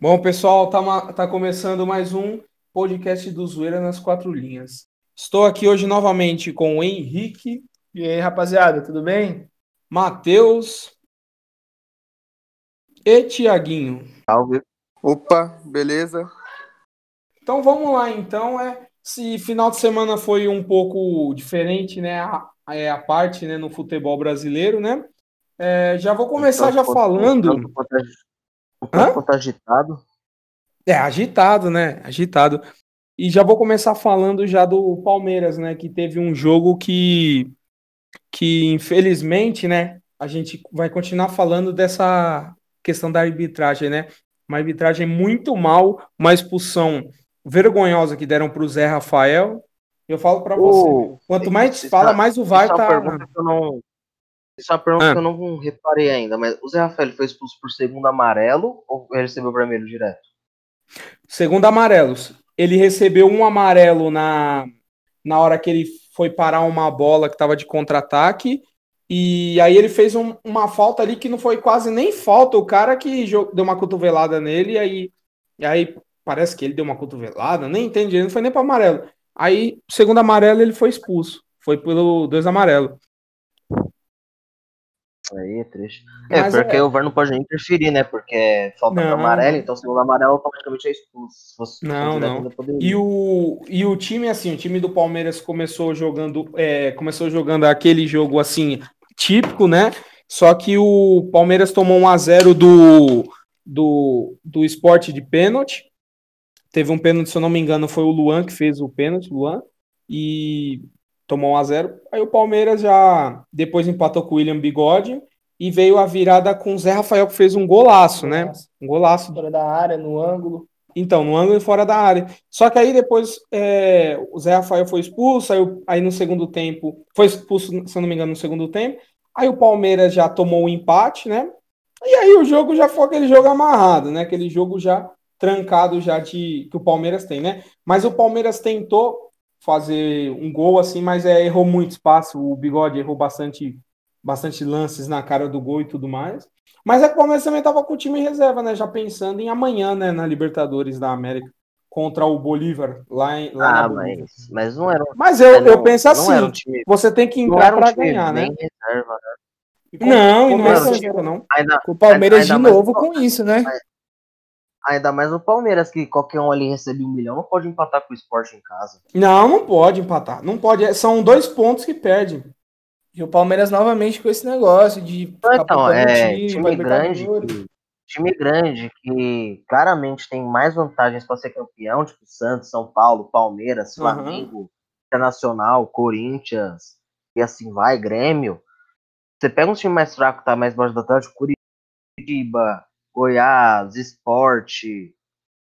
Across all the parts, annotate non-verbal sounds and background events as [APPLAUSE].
Bom, pessoal, tá, tá começando mais um podcast do Zoeira nas Quatro Linhas. Estou aqui hoje novamente com o Henrique. E aí, rapaziada, tudo bem? Matheus e Tiaguinho. Salve. Opa, beleza? Então vamos lá, então. É, se final de semana foi um pouco diferente, né? A, é a parte né, no futebol brasileiro, né? É, já vou começar já falando. O campo tá agitado. É, agitado, né? Agitado. E já vou começar falando já do Palmeiras, né? Que teve um jogo que, que infelizmente, né? A gente vai continuar falando dessa questão da arbitragem, né? Uma arbitragem muito mal, uma expulsão vergonhosa que deram para o Zé Rafael. Eu falo para você, quanto mais fala, mais o VAR tá. Eu não, isso é uma pergunta ah. que eu não reparei ainda, mas o Zé Rafael foi expulso por segundo amarelo ou ele recebeu o vermelho direto? Segundo amarelos. Ele recebeu um amarelo na, na hora que ele foi parar uma bola que estava de contra-ataque. E aí ele fez um, uma falta ali que não foi quase nem falta. O cara que deu uma cotovelada nele, e aí, e aí parece que ele deu uma cotovelada, nem entendi, não foi nem para amarelo. Aí, segundo amarelo, ele foi expulso. Foi pelo dois amarelo. Aí triste. É, Mas porque é... o VAR não pode nem interferir, né? Porque é falta não. amarelo, então segundo amarelo automaticamente é expulso. Se não, não. E o, e o time, assim, o time do Palmeiras começou jogando, é, começou jogando aquele jogo assim, típico, né? Só que o Palmeiras tomou um a 0 do, do, do esporte de pênalti. Teve um pênalti, se eu não me engano, foi o Luan que fez o pênalti, Luan. E tomou 1 a 0 Aí o Palmeiras já depois empatou com o William Bigode e veio a virada com o Zé Rafael, que fez um golaço, um né? Um golaço. Fora da área, no ângulo. Então, no ângulo e fora da área. Só que aí depois é, o Zé Rafael foi expulso, aí, aí no segundo tempo, foi expulso, se eu não me engano, no segundo tempo. Aí o Palmeiras já tomou o um empate, né? E aí o jogo já foi aquele jogo amarrado, né? Aquele jogo já trancado já de que o Palmeiras tem, né? Mas o Palmeiras tentou fazer um gol assim, mas é, errou muito espaço. O Bigode errou bastante, bastante lances na cara do gol e tudo mais. Mas é que o Palmeiras também estava com o time em reserva, né? Já pensando em amanhã, né? Na Libertadores da América contra o Bolívar lá, em, lá ah, mas, mas não era. Um, mas eu, não, eu penso assim: um time, você tem que entrar um para ganhar, né? Reserva, né? Não, e não é reserva, não. Ainda, o Palmeiras ainda de novo com isso, né? Ainda mais no Palmeiras, que qualquer um ali recebe um milhão, não pode empatar com o esporte em casa. Não, não pode empatar. Não pode. É, são dois pontos que perde. E o Palmeiras novamente com esse negócio de. Então, é time, time grande. Que, time grande que claramente tem mais vantagens para ser campeão, tipo Santos, São Paulo, Palmeiras, Flamengo, uhum. Internacional, Corinthians, e assim vai, Grêmio. Você pega um time mais fraco, tá mais baixo da tarde, Curitiba, Goiás, Esporte,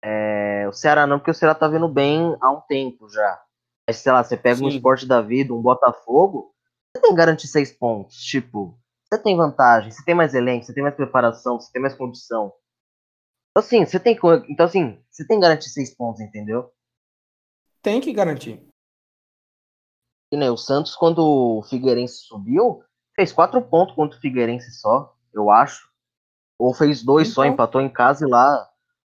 é, o Ceará não, porque o Ceará tá vindo bem há um tempo já. Mas, sei lá, você pega Sim. um esporte da vida, um Botafogo, você tem que garantir seis pontos. Tipo, você tem vantagem, você tem mais elenco, você tem mais preparação, você tem mais condição. Então, assim, você tem Então, assim, você tem que garantir seis pontos, entendeu? Tem que garantir. E, né, o Santos, quando o Figueirense subiu, fez quatro pontos contra o Figueirense só, eu acho. Ou fez dois então... só, empatou em casa e lá.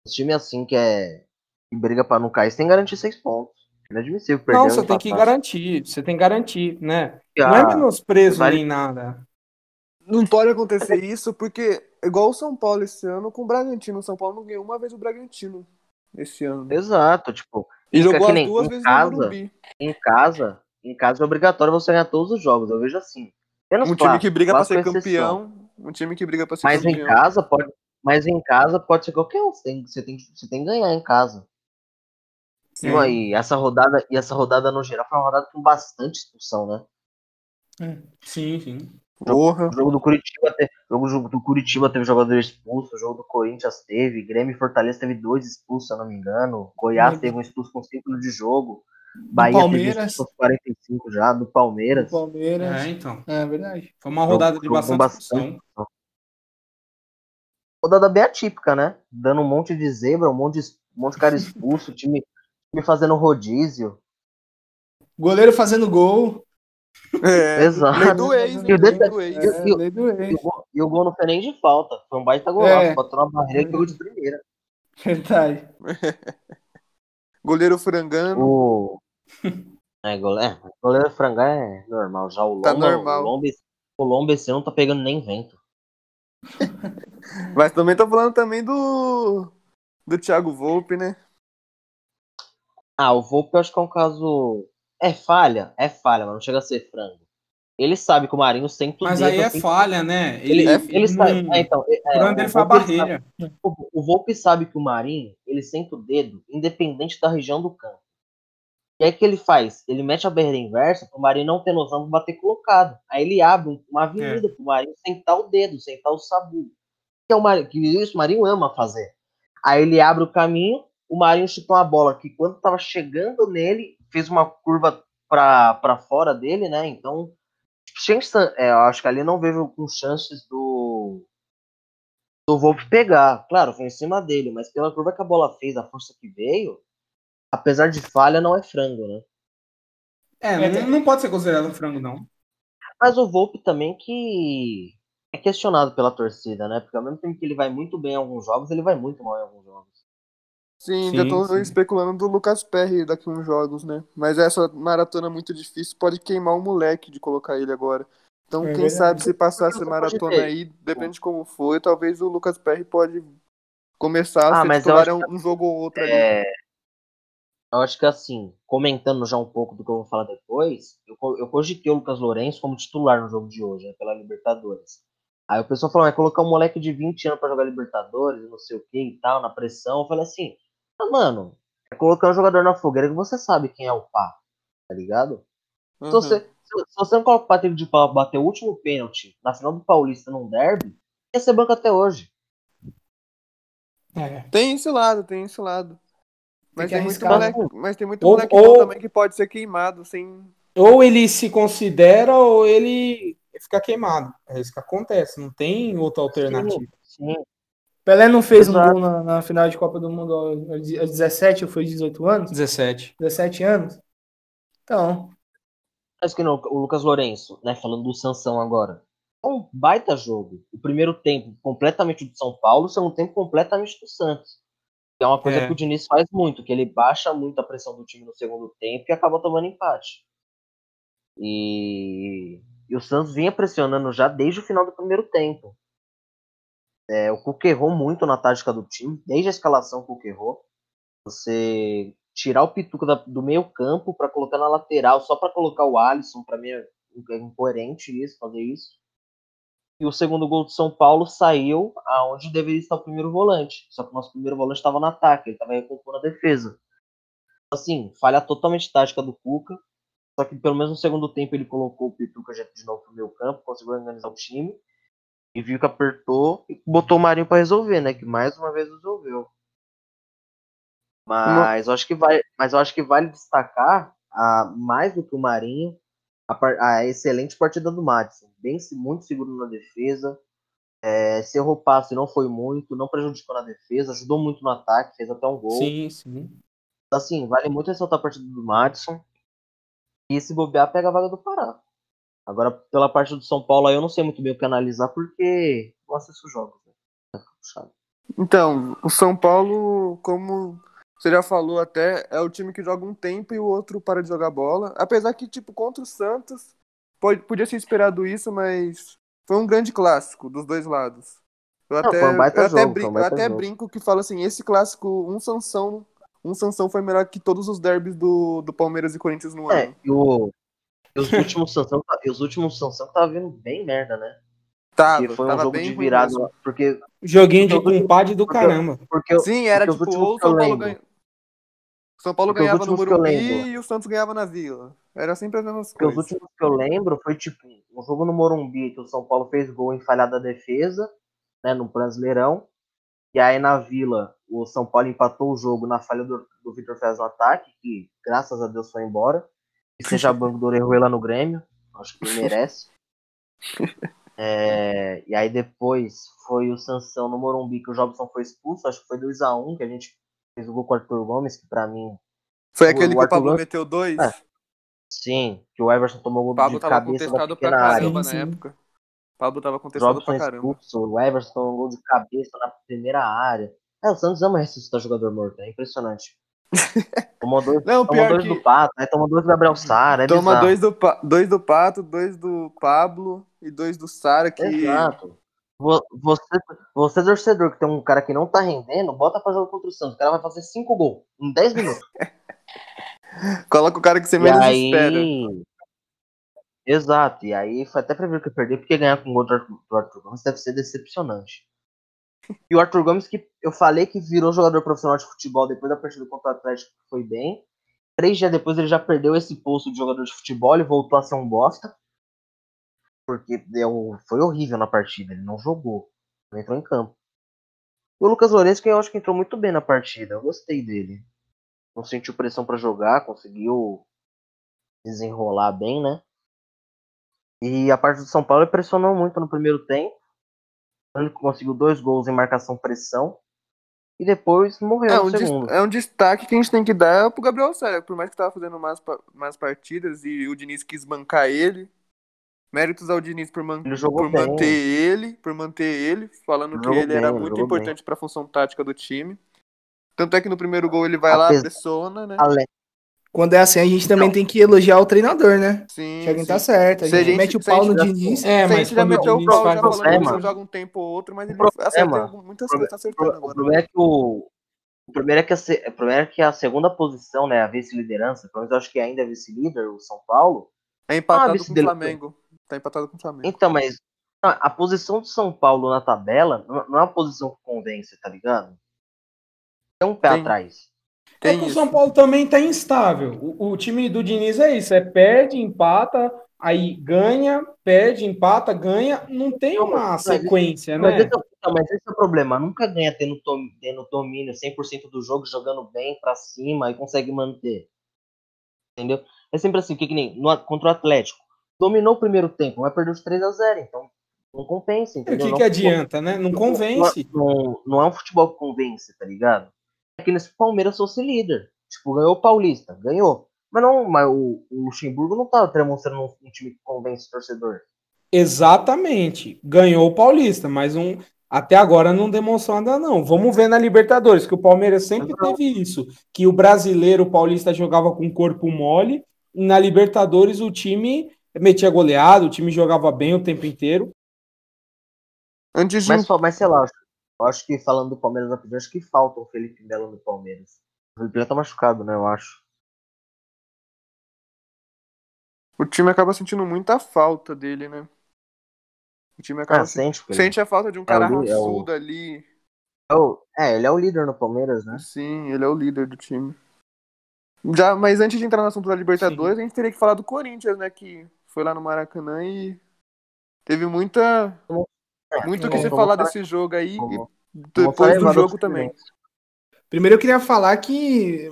O time assim que é. que briga para não cair, você tem que garantir seis pontos. Inadmissível perder. Não, você tem que garantir, você tem que garantir, né? Ah, não é menosprezo vale... nem nada. Não pode acontecer isso, porque, igual o São Paulo esse ano com o Bragantino. O São Paulo não ganhou uma vez o Bragantino esse ano. Exato, tipo. E jogou as duas vezes casa, no Morumbi. Em casa, em casa é obrigatório você ganhar todos os jogos, eu vejo assim. Menos um time que briga para ser campeão, um time que briga para ser mas campeão. Em casa pode, mas em casa pode ser qualquer um. Você tem, você tem, você tem que ganhar em casa. Sim. E aí, essa rodada, e essa rodada no geral foi uma rodada com bastante expulsão, né? É. Sim, sim. Porra. O jogo do Curitiba, teve, o jogo do Curitiba teve jogador expulso, o jogo do Corinthians teve, Grêmio e Fortaleza teve dois expulsos, se eu não me engano. Goiás teve um expulso com ciclo de jogo. Bahia Palmeiras. teve 45 já, do Palmeiras. Do Palmeiras. É, então. É verdade. Foi uma rodada de bastante, bastante Rodada bem atípica, né? Dando um monte de zebra, um monte de, um monte de cara [LAUGHS] expulso, time, time fazendo rodízio. Goleiro fazendo gol. É, Exato. Lei do ex, e, o do ex. É, e, o gol não foi nem de falta. Foi um baita golaço. É. Botou uma barreira e pegou de primeira. Verdade. [LAUGHS] goleiro frangano. O... É, goleiro, é, goleiro frangano é normal. Já o Lomba, tá normal. o Lomba, o Lomba esse não tá pegando nem vento. [LAUGHS] Mas também tô falando também do do Thiago Volpe, né? Ah, o Volpe eu acho que é um caso. É falha? É falha, mas não chega a ser frango. Ele sabe que o Marinho sempre. Mas aí é falha, né? Ele, ele, ele, ele sabe. É, então, é, o ele foi a barreira. Sabe, o, o Volpe sabe que o Marinho ele senta o dedo, independente da região do campo. E aí o que ele faz? Ele mete a barreira inversa para o Marinho não ter noção de bater colocado. Aí ele abre uma avenida é. para o Marinho sentar o dedo, sentar o sabugo. Que é o Marinho, que isso o Marinho ama fazer. Aí ele abre o caminho, o Marinho chutou uma bola que quando estava chegando nele, fez uma curva para fora dele, né? Então, chance, é, eu acho que ali não vejo com chances do do Volpe pegar. Claro, foi em cima dele, mas pela curva que a bola fez, a força que veio, apesar de falha, não é frango, né? É, não, não pode ser considerado frango, não. Mas o Volpe também que é questionado pela torcida, né? Porque ao mesmo tempo que ele vai muito bem em alguns jogos, ele vai muito mal em alguns jogos. Sim, ainda tô especulando do Lucas Perry daqui uns jogos, né? Mas essa maratona muito difícil pode queimar o moleque de colocar ele agora. Então, é quem verdade. sabe se passar essa maratona aí, depende de como for, talvez o Lucas Perry pode começar a ah, titular um, um jogo ou outro é... ali. Eu acho que assim, comentando já um pouco do que eu vou falar depois, eu, eu cogitei o Lucas Lourenço como titular no jogo de hoje, né, pela Libertadores. Aí o pessoal falou, vai colocar um moleque de 20 anos para jogar Libertadores, não sei o que e tal, na pressão. Eu falei assim, ah, mano, é colocar um jogador na fogueira que você sabe quem é o pá, tá ligado? Uhum. Se, você, se, você não coloca o Patrick de pau bater o último pênalti na final do Paulista num derby, ia ser banco até hoje. É. Tem esse lado, tem esse lado. Mas tem, tem muito moleque, mas tem muito ou, moleque ou, também que pode ser queimado sem. Ou ele se considera ou ele fica queimado. É isso que acontece, não tem outra alternativa. Sim, sim. Pelé não fez Exato. um gol na, na, final de Copa do Mundo aos 17 ou foi 18 anos? 17. 17 anos? Então. Acho que não, o Lucas Lourenço, né, falando do Sansão agora. É um baita jogo. O primeiro tempo completamente do São Paulo, o segundo tempo completamente do Santos. É uma coisa é. que o Diniz faz muito, que ele baixa muito a pressão do time no segundo tempo e acaba tomando empate. E e o Santos vinha pressionando já desde o final do primeiro tempo. É, o Cuca errou muito na tática do time, desde a escalação o Cuca errou. Você tirar o Pituca da, do meio campo para colocar na lateral, só para colocar o Alisson, para mim é incoerente isso, fazer isso. E o segundo gol do São Paulo saiu aonde deveria estar o primeiro volante. Só que o nosso primeiro volante estava no ataque, ele estava recompondo a defesa. Assim, falha totalmente tática do Cuca. Só que pelo menos no segundo tempo ele colocou o Pituca de novo no meu campo, conseguiu organizar o time. E viu que apertou e botou o Marinho para resolver, né? Que mais uma vez resolveu. Mas eu acho que vai, mas eu acho que vale destacar a, mais do que o Marinho a, a excelente partida do Madison, bem muito seguro na defesa. É, se errou passe não foi muito, não prejudicou na defesa, ajudou muito no ataque, fez até um gol. Sim, sim. Assim, vale muito ressaltar a partida do Madison. E se bobear, pega a vaga do Pará. Agora, pela parte do São Paulo, aí eu não sei muito bem o que analisar, porque não assisto jogos. Né? Então, o São Paulo, como você já falou até, é o time que joga um tempo e o outro para de jogar bola. Apesar que, tipo, contra o Santos, pode, podia ser esperado isso, mas foi um grande clássico dos dois lados. Eu não, até, um eu até, jogo, brinco, eu até brinco que fala assim, esse clássico, um Sansão um Sansão foi melhor que todos os derbys do, do Palmeiras e Corinthians no é, ano. E, o, os últimos Sansão, e os últimos Sansão tava vindo bem merda, né? Tá, foi um jogo de virada, porque joguinho de compadre do caramba. Porque, Sim, era porque tipo, o São Paulo ganha... São Paulo porque ganhava no Morumbi e o Santos ganhava na Vila. Era sempre as mesmas porque coisas. Os últimos que eu lembro foi tipo um jogo no Morumbi que o São Paulo fez gol em falhada defesa, né, no Brasileirão. E aí na Vila o São Paulo empatou o jogo na falha do, do Vitor Fez no ataque, que graças a Deus foi embora. E seja [LAUGHS] banco do Orejuela no Grêmio, acho que ele [LAUGHS] merece. É, e aí depois foi o Sansão no Morumbi, que o Jobson foi expulso, acho que foi 2x1, que a gente fez o gol com o Arthur Gomes, que pra mim. Foi aquele o que o Pablo Gomes... meteu dois? É, sim, que o Everson tomou o gol de cabeça da pequena área. na época. O Pablo tava contestado Jobson pra caramba. Expulso, o Everson tomou um gol de cabeça na primeira área. É, o Santos ama ressuscitar jogador morto, é impressionante. [LAUGHS] Tomou dois, não, tomou dois que... do Pato, né? Tomou dois do Gabriel Sara. É Toma dois do, dois do Pato, dois do Pablo e dois do Sara que. Exato. Você, você, torcedor, que tem um cara que não tá rendendo, bota pra jogar contra o Santos. O cara vai fazer cinco gols em 10 minutos. [LAUGHS] Coloca o cara que você menos aí... espera. Exato, e aí foi até prever que eu perder, porque ganhar com o gol do Arthur Gomes deve ser decepcionante. E o Arthur Gomes, que eu falei que virou jogador profissional de futebol depois da partida contra o Atlético, foi bem. Três dias depois ele já perdeu esse posto de jogador de futebol e voltou a ser um bosta. Porque deu, foi horrível na partida, ele não jogou, não entrou em campo. O Lucas Lourenço, que eu acho que entrou muito bem na partida, eu gostei dele. Não sentiu pressão para jogar, conseguiu desenrolar bem, né? E a parte do São Paulo pressionou muito no primeiro tempo. Ele conseguiu dois gols em marcação-pressão. E depois morreu é um no segundo. É um destaque que a gente tem que dar pro Gabriel Sério. Por mais que tava fazendo mais, mais partidas e o Diniz quis bancar ele. Méritos ao Diniz por, man por manter ele, por manter ele, falando que ele bem, era muito importante para a função tática do time. Tanto é que no primeiro gol ele vai Apesar... lá, pressiona, né? Quando é assim, a gente também tem que elogiar o treinador, né? Sim. Que alguém tá certo. A gente, a gente mete o pau no Diniz. É, mas quando o Diniz pau, já falando que joga um tempo ou outro, mas ele acerta muitas coisas, tá acertando agora. O problema é que o. O primeiro é que a, o primeiro é que a segunda posição, né, a vice-liderança, pelo menos eu acho que ainda é vice-líder, o São Paulo. É empatado ah, com o Flamengo. Tá empatado com o Flamengo. Então, mas a posição do São Paulo na tabela não é uma posição que convence, tá ligado? É um pé Tem. atrás. Tem é que o São Paulo também tá instável. O, o, time do Diniz é isso: é perde, empata, aí ganha, perde, empata, ganha. Não tem uma mas, sequência, mas, né? Mas esse, é mas esse é o problema. Nunca ganha tendo, tendo domínio 100% do jogo, jogando bem para cima e consegue manter. Entendeu? É sempre assim, que, que nem no, contra o Atlético. Dominou o primeiro tempo, mas perdeu de 3 a 0 Então não compensa? O que, que adianta, né? Não convence. Não, não, não, é um futebol que convence, tá ligado? É que nesse Palmeiras fosse líder. Tipo, ganhou o Paulista, ganhou. Mas não, mas o, o Luxemburgo não tá demonstrando um, um, time que convence o torcedor. Exatamente. Ganhou o Paulista, mas um, até agora não demonstrou nada, não. Vamos ver na Libertadores, que o Palmeiras sempre teve isso. Que o brasileiro o paulista jogava com corpo mole. Na Libertadores o time metia goleado, o time jogava bem o tempo inteiro. Antes de... mas, mas sei lá, eu acho que falando do Palmeiras rapidinho, acho que falta o Felipe Melo no Palmeiras. O Felipe já tá machucado, né? Eu acho. O time acaba sentindo muita falta dele, né? O time acaba ah, sente, sente a falta de um é cara raçudo é o... ali. É, o... é, ele é o líder no Palmeiras, né? Sim, ele é o líder do time. Já, mas antes de entrar no assunto da Libertadores, Sim. a gente teria que falar do Corinthians, né? Que foi lá no Maracanã e teve muita é, Muito o que você falar desse jogo aí, depois do jogo também. Primeiro eu queria falar que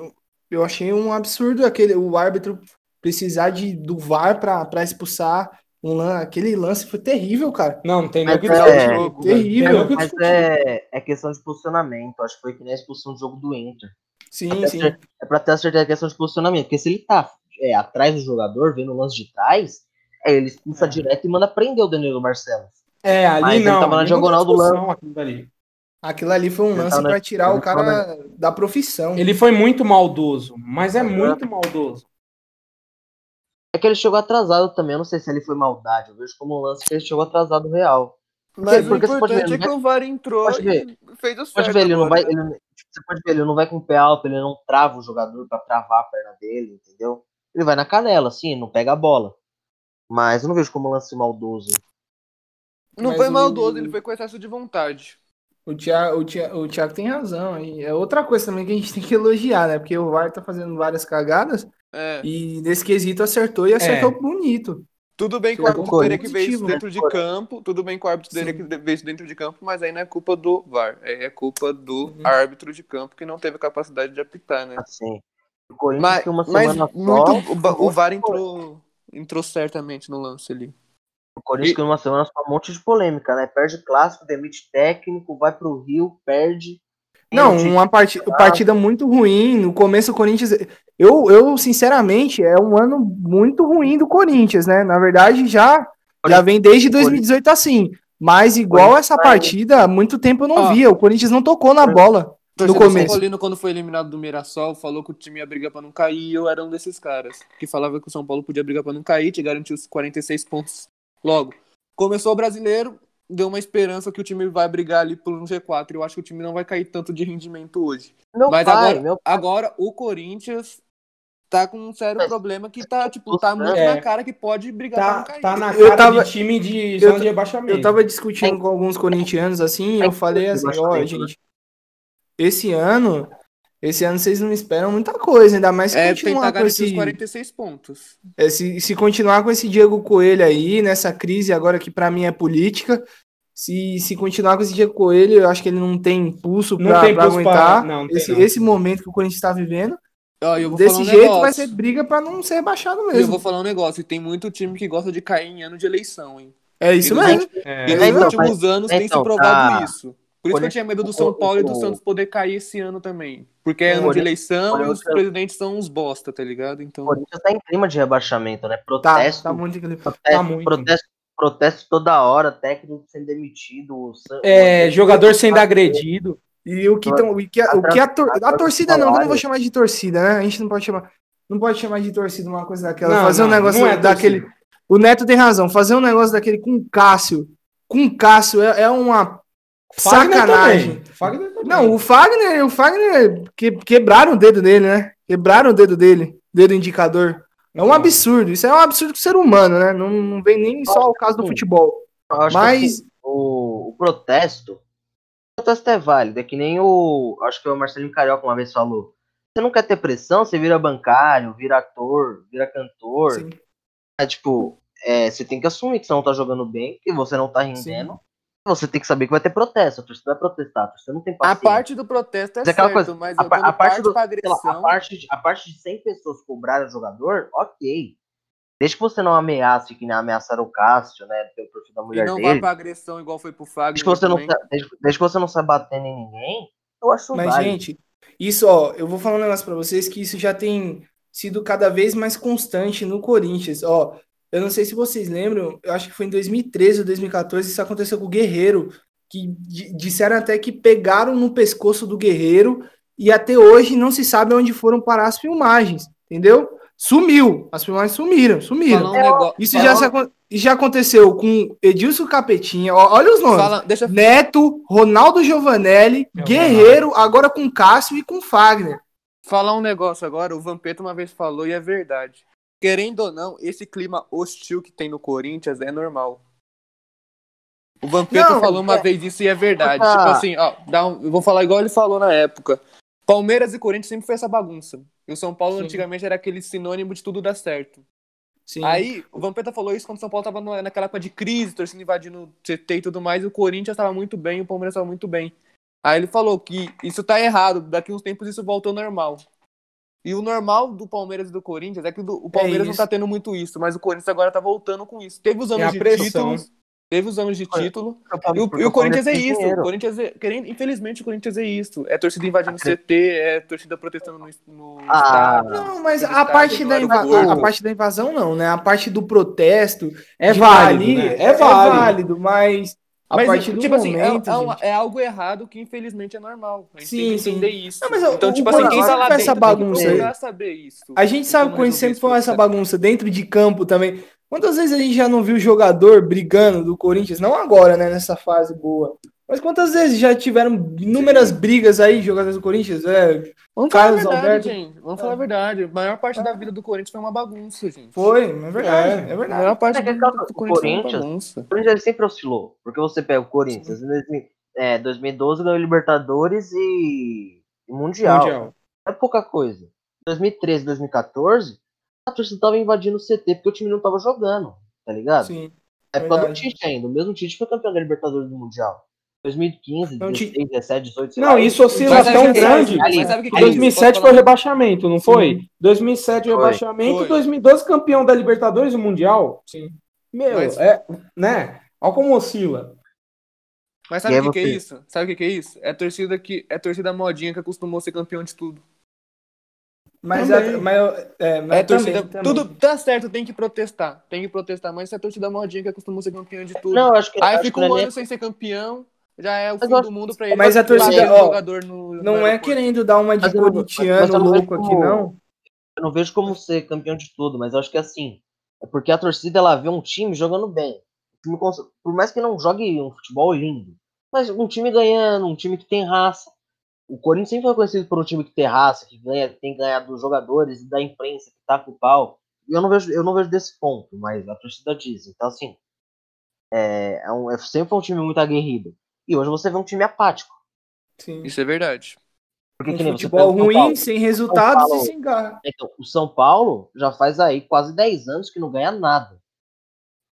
eu achei um absurdo aquele o árbitro precisar de, do VAR para expulsar um aquele lance foi terrível, cara. Não, não tem nem o que é, jogo, terrível. Mas é, é questão de posicionamento. Acho que foi que nem a expulsão do jogo do Inter. Sim, sim. é pra ter a certeza questão de posicionamento. Porque se ele tá é, atrás do jogador, vendo o lance de trás, é, ele expulsa é. direto e manda prender o Danilo Barcelos. É, ali Mas não. Ele tava na diagonal do lance. Aquilo ali. aquilo ali foi um lance para tirar o cara da profissão. Ele foi muito maldoso, mas é muito maldoso. É que ele chegou atrasado também. Eu não sei se ele foi maldade. Eu vejo como um lance que ele chegou atrasado real. Mas porque, o importante ver, é que o VAR entrou pode ver, e fez o certo. Pode ver, ele não vai, ele, tipo, você pode ver, ele não vai com o pé alto, ele não trava o jogador para travar a perna dele, entendeu? Ele vai na canela, assim, não pega a bola. Mas eu não vejo como lance maldoso. Não Mas foi maldoso, o... ele foi com excesso de vontade. O Thiago, o, Thiago, o Thiago tem razão. E é outra coisa também que a gente [LAUGHS] tem que elogiar, né? Porque o VAR tá fazendo várias cagadas. É. E nesse quesito acertou e acertou é. bonito. Tudo bem que o árbitro teria que ver isso dentro de campo, tudo bem que o árbitro teria que ver isso dentro de campo, mas aí não é culpa do VAR, é culpa do uhum. árbitro de campo que não teve capacidade de apitar, né? Assim. Mas, mas muito, o, o VAR entrou, entrou certamente no lance ali. O Corinthians, e... uma semana, só um monte de polêmica, né? Perde clássico, demite técnico, vai pro Rio, perde. Não, uma partida, partida muito ruim. No começo, o Corinthians. Eu, eu, sinceramente, é um ano muito ruim do Corinthians, né? Na verdade, já, já vem desde 2018 assim. Mas igual essa partida, há muito tempo eu não via. O Corinthians não tocou na bola. No começo. São Paulino, quando foi eliminado do Mirassol, falou que o time ia brigar pra não cair e eu era um desses caras. Que falava que o São Paulo podia brigar pra não cair, te garantiu os 46 pontos logo. Começou o brasileiro, deu uma esperança que o time vai brigar ali por um G4. Eu acho que o time não vai cair tanto de rendimento hoje. Meu Mas pai, agora, agora o Corinthians tá com um sério Mas, problema que tá, tipo, tá muito é, na cara que pode brigar tá, pra não cair. Tá na cara eu tava, de time de zona de abaixamento. Eu tava discutindo com alguns corintianos assim, eu falei assim, ó, oh, gente, esse ano, esse ano vocês não esperam muita coisa, ainda mais se é, continuar com esse 46 pontos. É, se, se continuar com esse Diego Coelho aí, nessa crise agora que para mim é política, se, se continuar com esse Diego Coelho, eu acho que ele não tem impulso para aguentar pra... não, esse, esse momento que o Corinthians está vivendo. Desse um jeito negócio. vai ser briga para não ser rebaixado mesmo. Eu vou falar um negócio, e tem muito time que gosta de cair em ano de eleição, hein? É isso mesmo. É. E nos últimos anos então, tem se provado tá. isso. Por isso que eu tinha medo do São Paulo e do Santos poder cair esse ano também. Porque é ano de eleição e os presidentes são uns bosta, tá ligado? Então... O Corinthians tá em clima de rebaixamento, né? Protesto. Tá, tá muito protesto, tá muito. Protesto, protesto toda hora, técnico sendo demitido. É, jogador sendo agredido. E o que, tão, o que, a, o que a, tor a torcida não, eu não vou chamar de torcida, né? A gente não pode chamar, não pode chamar de torcida uma coisa daquela. Não, fazer não, um negócio é daquele. O Neto tem razão. Fazer um negócio daquele com o Cássio, com o Cássio é, é uma Fagner sacanagem. Fagner não, o Fagner, o Fagner que, quebraram o dedo dele, né? Quebraram o dedo dele, dedo indicador. É um absurdo. Isso é um absurdo do ser humano, né? Não, não vem nem só o caso do futebol. Mas assim, o, o protesto protesto é válido. É que nem o. Acho que o Marcelinho Carioca uma vez falou. Você não quer ter pressão, você vira bancário, vira ator, vira cantor. Sim. É tipo, é, você tem que assumir que você não tá jogando bem, que você não tá rendendo. Sim. Você tem que saber que vai ter protesto, a torcida vai protestar, a torcida não tem paciência. A parte do protesto é certo, coisa, mas a, a, parte, do, agressão... a, parte de, a parte de 100 pessoas cobrarem o jogador, ok. Desde que você não ameace, que nem ameaçaram o Cássio, né? Pelo perfil da mulher e não dele. vai pra agressão igual foi pro Fagner. Desde que você, não, desde, desde, que você não sai batendo em ninguém, eu acho Mas, válido. gente, isso, ó, eu vou falar um negócio pra vocês que isso já tem sido cada vez mais constante no Corinthians. Ó, eu não sei se vocês lembram, eu acho que foi em 2013 ou 2014, isso aconteceu com o Guerreiro, que disseram até que pegaram no pescoço do Guerreiro e até hoje não se sabe onde foram parar as filmagens, entendeu? Sumiu. As filmagens sumiram, sumiram. Um Isso já, se, já aconteceu com Edilson Capetinha. Olha os nomes. Fala, deixa... Neto, Ronaldo Giovanelli, Meu Guerreiro, mano. agora com Cássio e com Fagner. Falar um negócio agora, o Vampeta uma vez falou e é verdade. Querendo ou não, esse clima hostil que tem no Corinthians é normal. O Vampeta falou uma é... vez isso e é verdade. Ah. Tipo assim, ó, dá um, eu vou falar igual ele falou na época. Palmeiras e Corinthians sempre foi essa bagunça. E o São Paulo Sim. antigamente era aquele sinônimo de tudo dar certo. Sim. Aí, o Vampeta falou isso quando o São Paulo tava naquela época de crise, torcendo invadindo o CT e tudo mais, e o Corinthians tava muito bem, e o Palmeiras tava muito bem. Aí ele falou que isso tá errado, daqui uns tempos isso voltou ao normal. E o normal do Palmeiras e do Corinthians é que o Palmeiras é não tá tendo muito isso, mas o Corinthians agora tá voltando com isso. Teve os anos é de pressão. títulos, Teve os anos de título. E o, e o Corinthians é isso. O Corinthians é, querendo, infelizmente, o Corinthians é isso. É torcida invadindo o CT, é torcida protestando no, no ah, estado. Não, mas a parte, da a parte da invasão não, né? A parte do protesto é válido. Ali, né? é, válido. é válido, mas a mas, partir do tipo assim, é, momento, é, é, algo errado que infelizmente é normal. A gente sim, tem que entender sim. isso. Não, mas então, o, tipo o assim, quem tá lá dentro essa bagunça tem que saber isso. A gente sabe que sempre foi essa bagunça dentro de campo também. Quantas vezes a gente já não viu jogador brigando do Corinthians? Não agora, né? Nessa fase boa. Mas quantas vezes já tiveram inúmeras Sim. brigas aí, jogadores do Corinthians? É, Vamos Carlos falar a verdade, Alberto. gente. Vamos falar a verdade. A maior parte é. da vida do Corinthians foi uma bagunça, gente. Foi, é verdade. É, é verdade. A maior parte é, da vida do Corinthians, Corinthians, foi uma bagunça. O Corinthians sempre oscilou. Porque você pega o Corinthians em é, 2012 ganhou Libertadores e, e Mundial. Mundial. É pouca coisa. 2013, 2014, a torcida tava invadindo o CT porque o time não tava jogando, tá ligado? Sim. É por causa do Tite ainda. O mesmo Tite foi campeão da Libertadores do Mundial. 2015, não, 16, 17, 18, Não, isso oscila tão grande. Ali, ali, 2007 foi rebaixamento, não foi? Sim. 2007 foi. rebaixamento, foi. 2012 campeão da Libertadores do Mundial. Sim. Meu, Mas... é, né? Olha como oscila. Mas sabe o que, que, é isso? Sabe o que, que é isso? É torcida que é torcida modinha que acostumou a ser campeão de tudo. Mas, é, mas, é, mas é torcida, também, tudo tá certo, tem que protestar, tem que protestar, mas se a torcida modinha que acostumou ser campeão de tudo. Não, acho que aí fica um ano sem ser campeão, já é o fim do mundo pra ele. Mas a torcida, ó, jogador no, não no é querendo dar uma de mas corintiano louco aqui, não. Eu não vejo como ser campeão de tudo, mas eu acho que é assim. É porque a torcida ela vê um time jogando bem. Por mais que não jogue um futebol lindo, mas um time ganhando, um time que tem raça. O Corinthians sempre foi conhecido por um time que tem raça, que ganha, que tem ganhado dos jogadores e da imprensa, que tá com o pau. Eu não vejo, eu não vejo desse ponto, mas a torcida diz. Então, assim, é, é, um, é sempre foi um time muito aguerrido. E hoje você vê um time apático. Sim. Isso é verdade. Porque, um futebol ruim, Paulo, sem resultados Paulo, e sem garra. Então, o São Paulo já faz aí quase 10 anos que não ganha nada.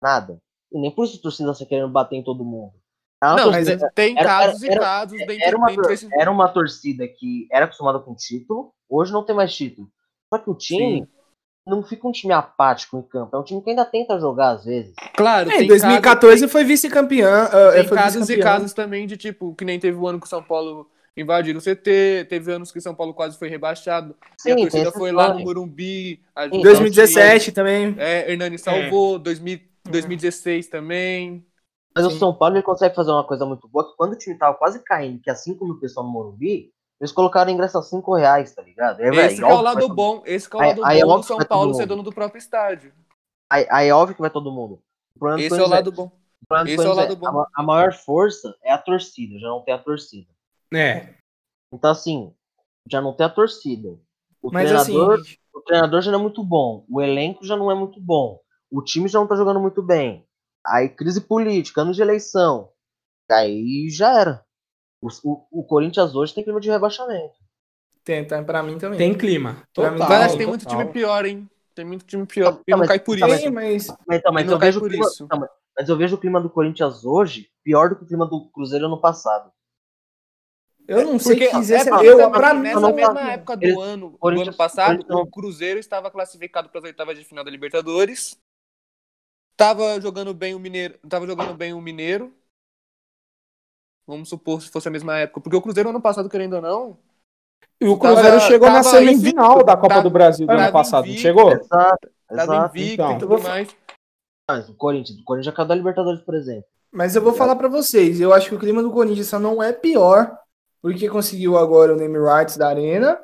Nada. E nem por isso a torcida está querendo bater em todo mundo. É não, torcida, mas tem era, casos era, e casos era, dentro, era uma, dentro Era uma torcida que era acostumada com título, hoje não tem mais título. Só que o time Sim. Não fica um time apático em campo, é um time que ainda tenta jogar às vezes. Claro, é, em 2014 casos, foi vice-campeão. Uh, tem casos vice e casos também de tipo, que nem teve o ano que o São Paulo invadiram o CT, teve anos que São Paulo quase foi rebaixado. Sim, e a torcida foi lá no Morumbi. Em 2017 também. É, Hernani salvou, é. 2000, 2016 também. Mas Sim. o São Paulo ele consegue fazer uma coisa muito boa, que quando o time tava quase caindo, que é 5 mil pessoas no Morumbi, eles colocaaram ingresso a 5 reais, tá ligado? É, esse é, é o lado bom, esse é o lado aí, bom do São Paulo ser dono do próprio estádio. Aí, aí é óbvio que vai todo mundo. Esse é o lado bom. Esse é o lado bom. A, a maior força é a torcida, já não tem a torcida. É. Então, assim, já não tem a torcida. O Mas, treinador, assim... o treinador já não é muito bom. O elenco já não é muito bom. O time já não tá jogando muito bem. Aí, crise política, ano de eleição. Aí já era. O, o, o Corinthians hoje tem clima de rebaixamento. Tem, tá, pra mim também. Tem clima. Total, mas tem muito time pior, hein? Tem muito time pior. E não, não cai por tá, isso. Mas, mas, então, mas, eu vejo por clima, isso. Tá, mas eu vejo o clima do Corinthians hoje pior do que o clima do Cruzeiro ano passado. Eu não sei Porque que quisesse. É, eu, pra mim, nessa mesma época do ano, do ano passado, o Cruzeiro estava classificado para as oitavas de final da Libertadores. Tava jogando bem o Mineiro. Tava jogando bem o Mineiro. Vamos supor se fosse a mesma época. Porque o Cruzeiro, ano passado, querendo ou não. E o Cruzeiro tava, chegou na semifinal da Copa tava, do Brasil do ano passado, invicto, chegou? Exato. Tava invicto então. e tudo mais. Mas o Corinthians, o Corinthians já caiu da Libertadores, por exemplo. Mas eu vou falar para vocês, eu acho que o clima do Corinthians só não é pior porque conseguiu agora o name rights da Arena.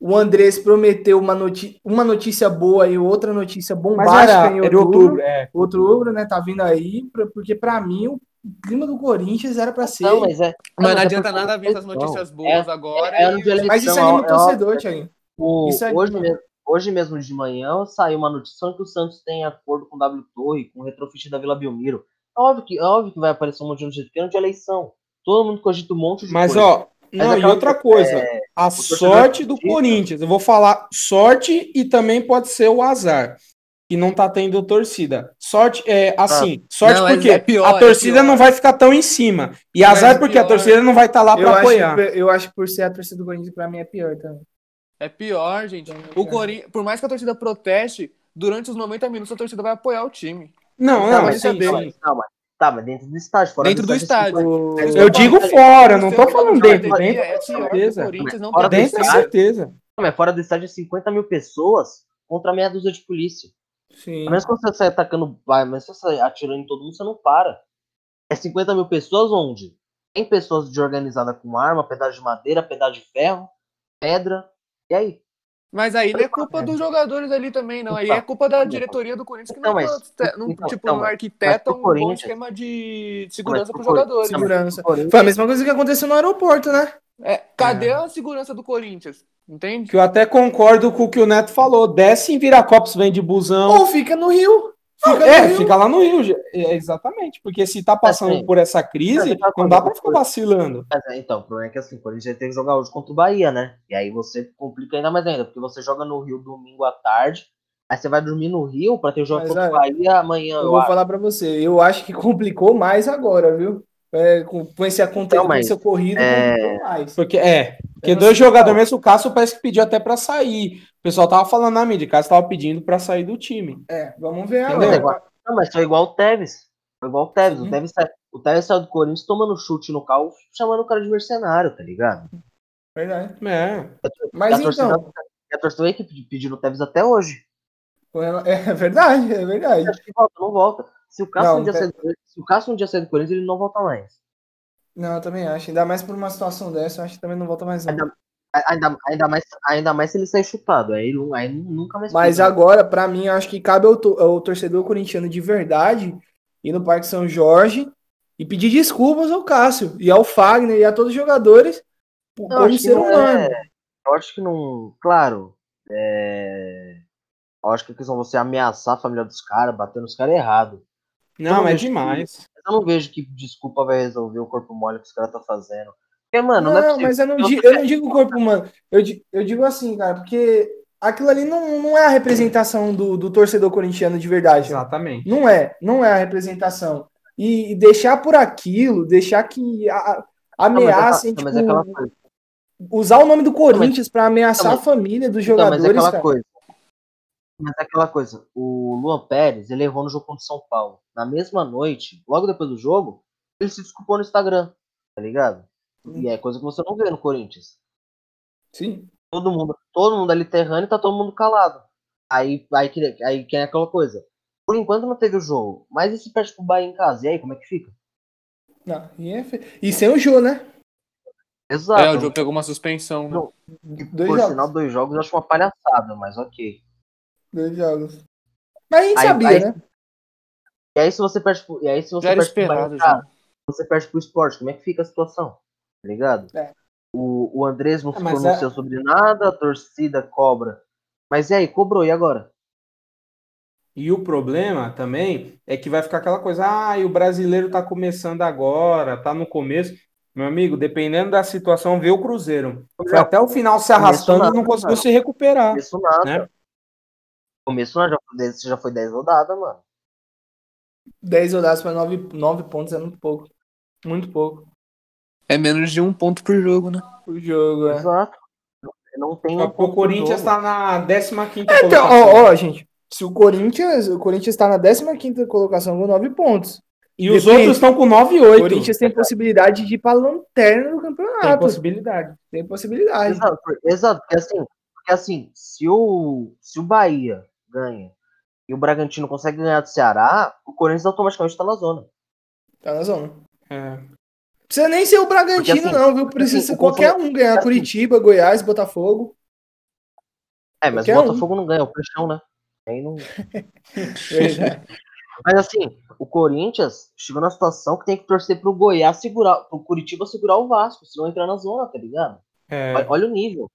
O Andrés prometeu uma, noti uma notícia boa e outra notícia bombástica era, em outubro. outubro, é. outubro, né? Tá vindo aí, porque para mim o clima do Corinthians era para ser. Não, mas, é, mas não, não adianta é nada vir essas notícias boas é, agora. É, e... Mas isso anima o torcedor, Thiago. Hoje, mesmo, hoje mesmo de manhã saiu uma notícia que o Santos tem acordo com o W Torre, com o retrofit da Vila Belmiro. É óbvio que, é óbvio que vai aparecer um monte de notícia, porque é de eleição. Todo mundo cogita um monte de Mas, coisa. ó, não, e outra coisa, é, a sorte do Corinthians, eu vou falar sorte e também pode ser o azar, que não tá tendo torcida. Sorte é assim, ah, sorte não, porque é pior, a é torcida é não vai ficar tão em cima. E azar é porque a torcida não vai estar tá lá para apoiar. Acho, eu acho que por ser a torcida do Corinthians, para mim é pior também. É pior, gente. O Corinthians, por mais que a torcida proteste, durante os 90 minutos a torcida vai apoiar o time. Não, não, mas, sim, sim. Não, mas Tá, mas dentro do estádio. Fora dentro do, do estádio. estádio. Eu digo fora, não tô falando dentro. Dentro, é com certeza. Fora dentro, com certeza. Mas fora do estádio, 50 mil pessoas contra meia dúzia de polícia. Sim. Mas quando você sai atacando, vai, mas se você sai atirando em todo mundo, você não para. É 50 mil pessoas onde? Tem pessoas de organizada com arma, pedaço de madeira, pedaço de ferro, pedra. E aí? Mas aí não é culpa dos jogadores ali também, não. Aí é culpa da diretoria do Corinthians que não, mas, não, então, tipo, então, não arquiteta um bom esquema de segurança para os jogadores. Segurança. Foi a mesma coisa que aconteceu no aeroporto, né? É, cadê é. a segurança do Corinthians? Entende? Que eu até concordo com o que o Neto falou. Desce em Viracopos, vem de busão. Ou fica no Rio. Fica é, fica lá no Rio, é, exatamente, porque se tá passando assim, por essa crise, tá não dá para ficar vacilando. É, então, o problema é que assim, a gente tem que jogar hoje contra o Bahia, né? E aí você complica ainda mais ainda, porque você joga no Rio domingo à tarde, aí você vai dormir no Rio para ter o jogo contra o Bahia amanhã. Eu, eu vou acho. falar para você, eu acho que complicou mais agora, viu? É, com, com esse acontecimento ocorrido, é... mais. Porque, é, porque dois jogadores, mesmo o Cássio parece que pediu até para sair. O pessoal tava falando na mídia, o Cássio tava pedindo para sair do time. É, vamos ver agora. Não, mas foi igual o Tevez. Foi igual o Tevez. O Tevez, o Tevez saiu do Corinthians tomando chute no carro, chamando o cara de mercenário, tá ligado? Verdade. É. Mas a torcida, então... A torcida que pedindo o Tevez até hoje. [LAUGHS] É verdade, é verdade. Acho que volta, não volta. Se o Cássio, um, dia sair, se o Cássio um dia sair do Corinthians, ele não volta mais. Não, eu também acho. Ainda mais por uma situação dessa, eu acho que também não volta mais não. Ainda, ainda, ainda, mais, ainda mais se ele sair chutado. Aí, aí nunca mais. Mas fica. agora, para mim, eu acho que cabe ao, ao torcedor corintiano de verdade ir no Parque São Jorge e pedir desculpas ao Cássio e ao Fagner e a todos os jogadores como ser humano. É, eu acho que não. Claro. É, eu acho que a questão você ameaçar a família dos caras, bater nos caras é errado. Não, é demais. Que, eu não vejo que desculpa vai resolver o corpo mole que os caras estão fazendo. Porque, mano, não, não é mas eu não, digo, eu não digo corpo humano. Eu, eu digo assim, cara, porque aquilo ali não, não é a representação do, do torcedor corintiano de verdade. Exatamente. Não é, não é a representação. E, e deixar por aquilo, deixar que a, ameacem, não, mas é, tipo, mas é usar o nome do Corinthians para ameaçar a família dos jogadores. Então, mas é aquela cara. coisa. Mas é aquela coisa, o Luan Pérez, ele errou no jogo contra o São Paulo. Na mesma noite, logo depois do jogo, ele se desculpou no Instagram, tá ligado? Hum. E é coisa que você não vê no Corinthians. Sim. Todo mundo, todo mundo ali terrando e tá todo mundo calado. Aí, aí, aí quem é aquela coisa? Por enquanto não teve o jogo, mas e se perde pro Bahia em casa? E aí, como é que fica? Não, e, é fe... e sem o jogo, né? Exato. É, o jogo pegou uma suspensão, né? dois por jogos. sinal, dois jogos eu acho uma palhaçada, mas ok. Dois jogos. Mas a gente aí, sabia, aí, né? E aí se você perde pro, e aí se você já perde esperado, pro você perde pro esporte, como é que fica a situação? Tá ligado? É. O, o Andrés não é, se pronunciou é... sobre nada, a torcida cobra. Mas e aí, cobrou, e agora? E o problema também é que vai ficar aquela coisa, ah, e o brasileiro tá começando agora, tá no começo. Meu amigo, dependendo da situação, vê o Cruzeiro. Foi até o final se arrastando e não conseguiu se recuperar. Começo nada. Né? Começo já, já foi 10 rodadas, mano. 10 rodadas para 9, 9 pontos é muito pouco. Muito pouco. É menos de um ponto por jogo, né? Por jogo, é. Exato. Não tem um o Corinthians está na 15 é, então, ó, ó, gente. Se o Corinthians, o Corinthians está na 15 colocação com 9 pontos. E os outros estão com 9 e 8. O Corinthians tem possibilidade de ir para a lanterna do campeonato. Tem possibilidade. Tem possibilidade. Exato, exato porque assim, porque assim se, o, se o Bahia ganha e o Bragantino consegue ganhar do Ceará, o Corinthians automaticamente está na zona. Tá na zona. É. Precisa nem ser o Bragantino, porque, assim, não, viu? Precisa assim, ser qualquer um ganhar. Assim, Curitiba, Goiás, Botafogo. É, mas o Botafogo um. não ganha, é o Peixão, né? Aí não. [LAUGHS] mas assim, o Corinthians chegou na situação que tem que torcer pro Goiás segurar, pro Curitiba segurar o Vasco, senão entrar na zona, tá ligado? É. Olha, olha, o nível.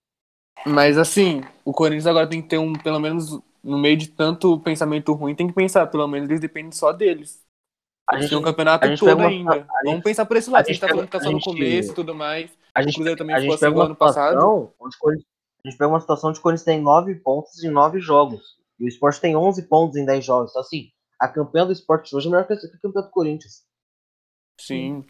Mas assim, o Corinthians agora tem que ter um, pelo menos, no meio de tanto pensamento ruim, tem que pensar, pelo menos eles dependem só deles. A gente tem um campeonato todo ainda. Uma, Vamos pensar por esse lado. A gente, a gente tá falando que tá só no começo e tudo mais. A gente, o Cruzeiro também ficou assim ano passado. Onde a gente pega uma situação de Corinthians tem 9 pontos em 9 jogos. E o Sport tem 11 pontos em 10 jogos. Então, assim, a campanha do esporte hoje é melhor que a campeã do Corinthians. Sim.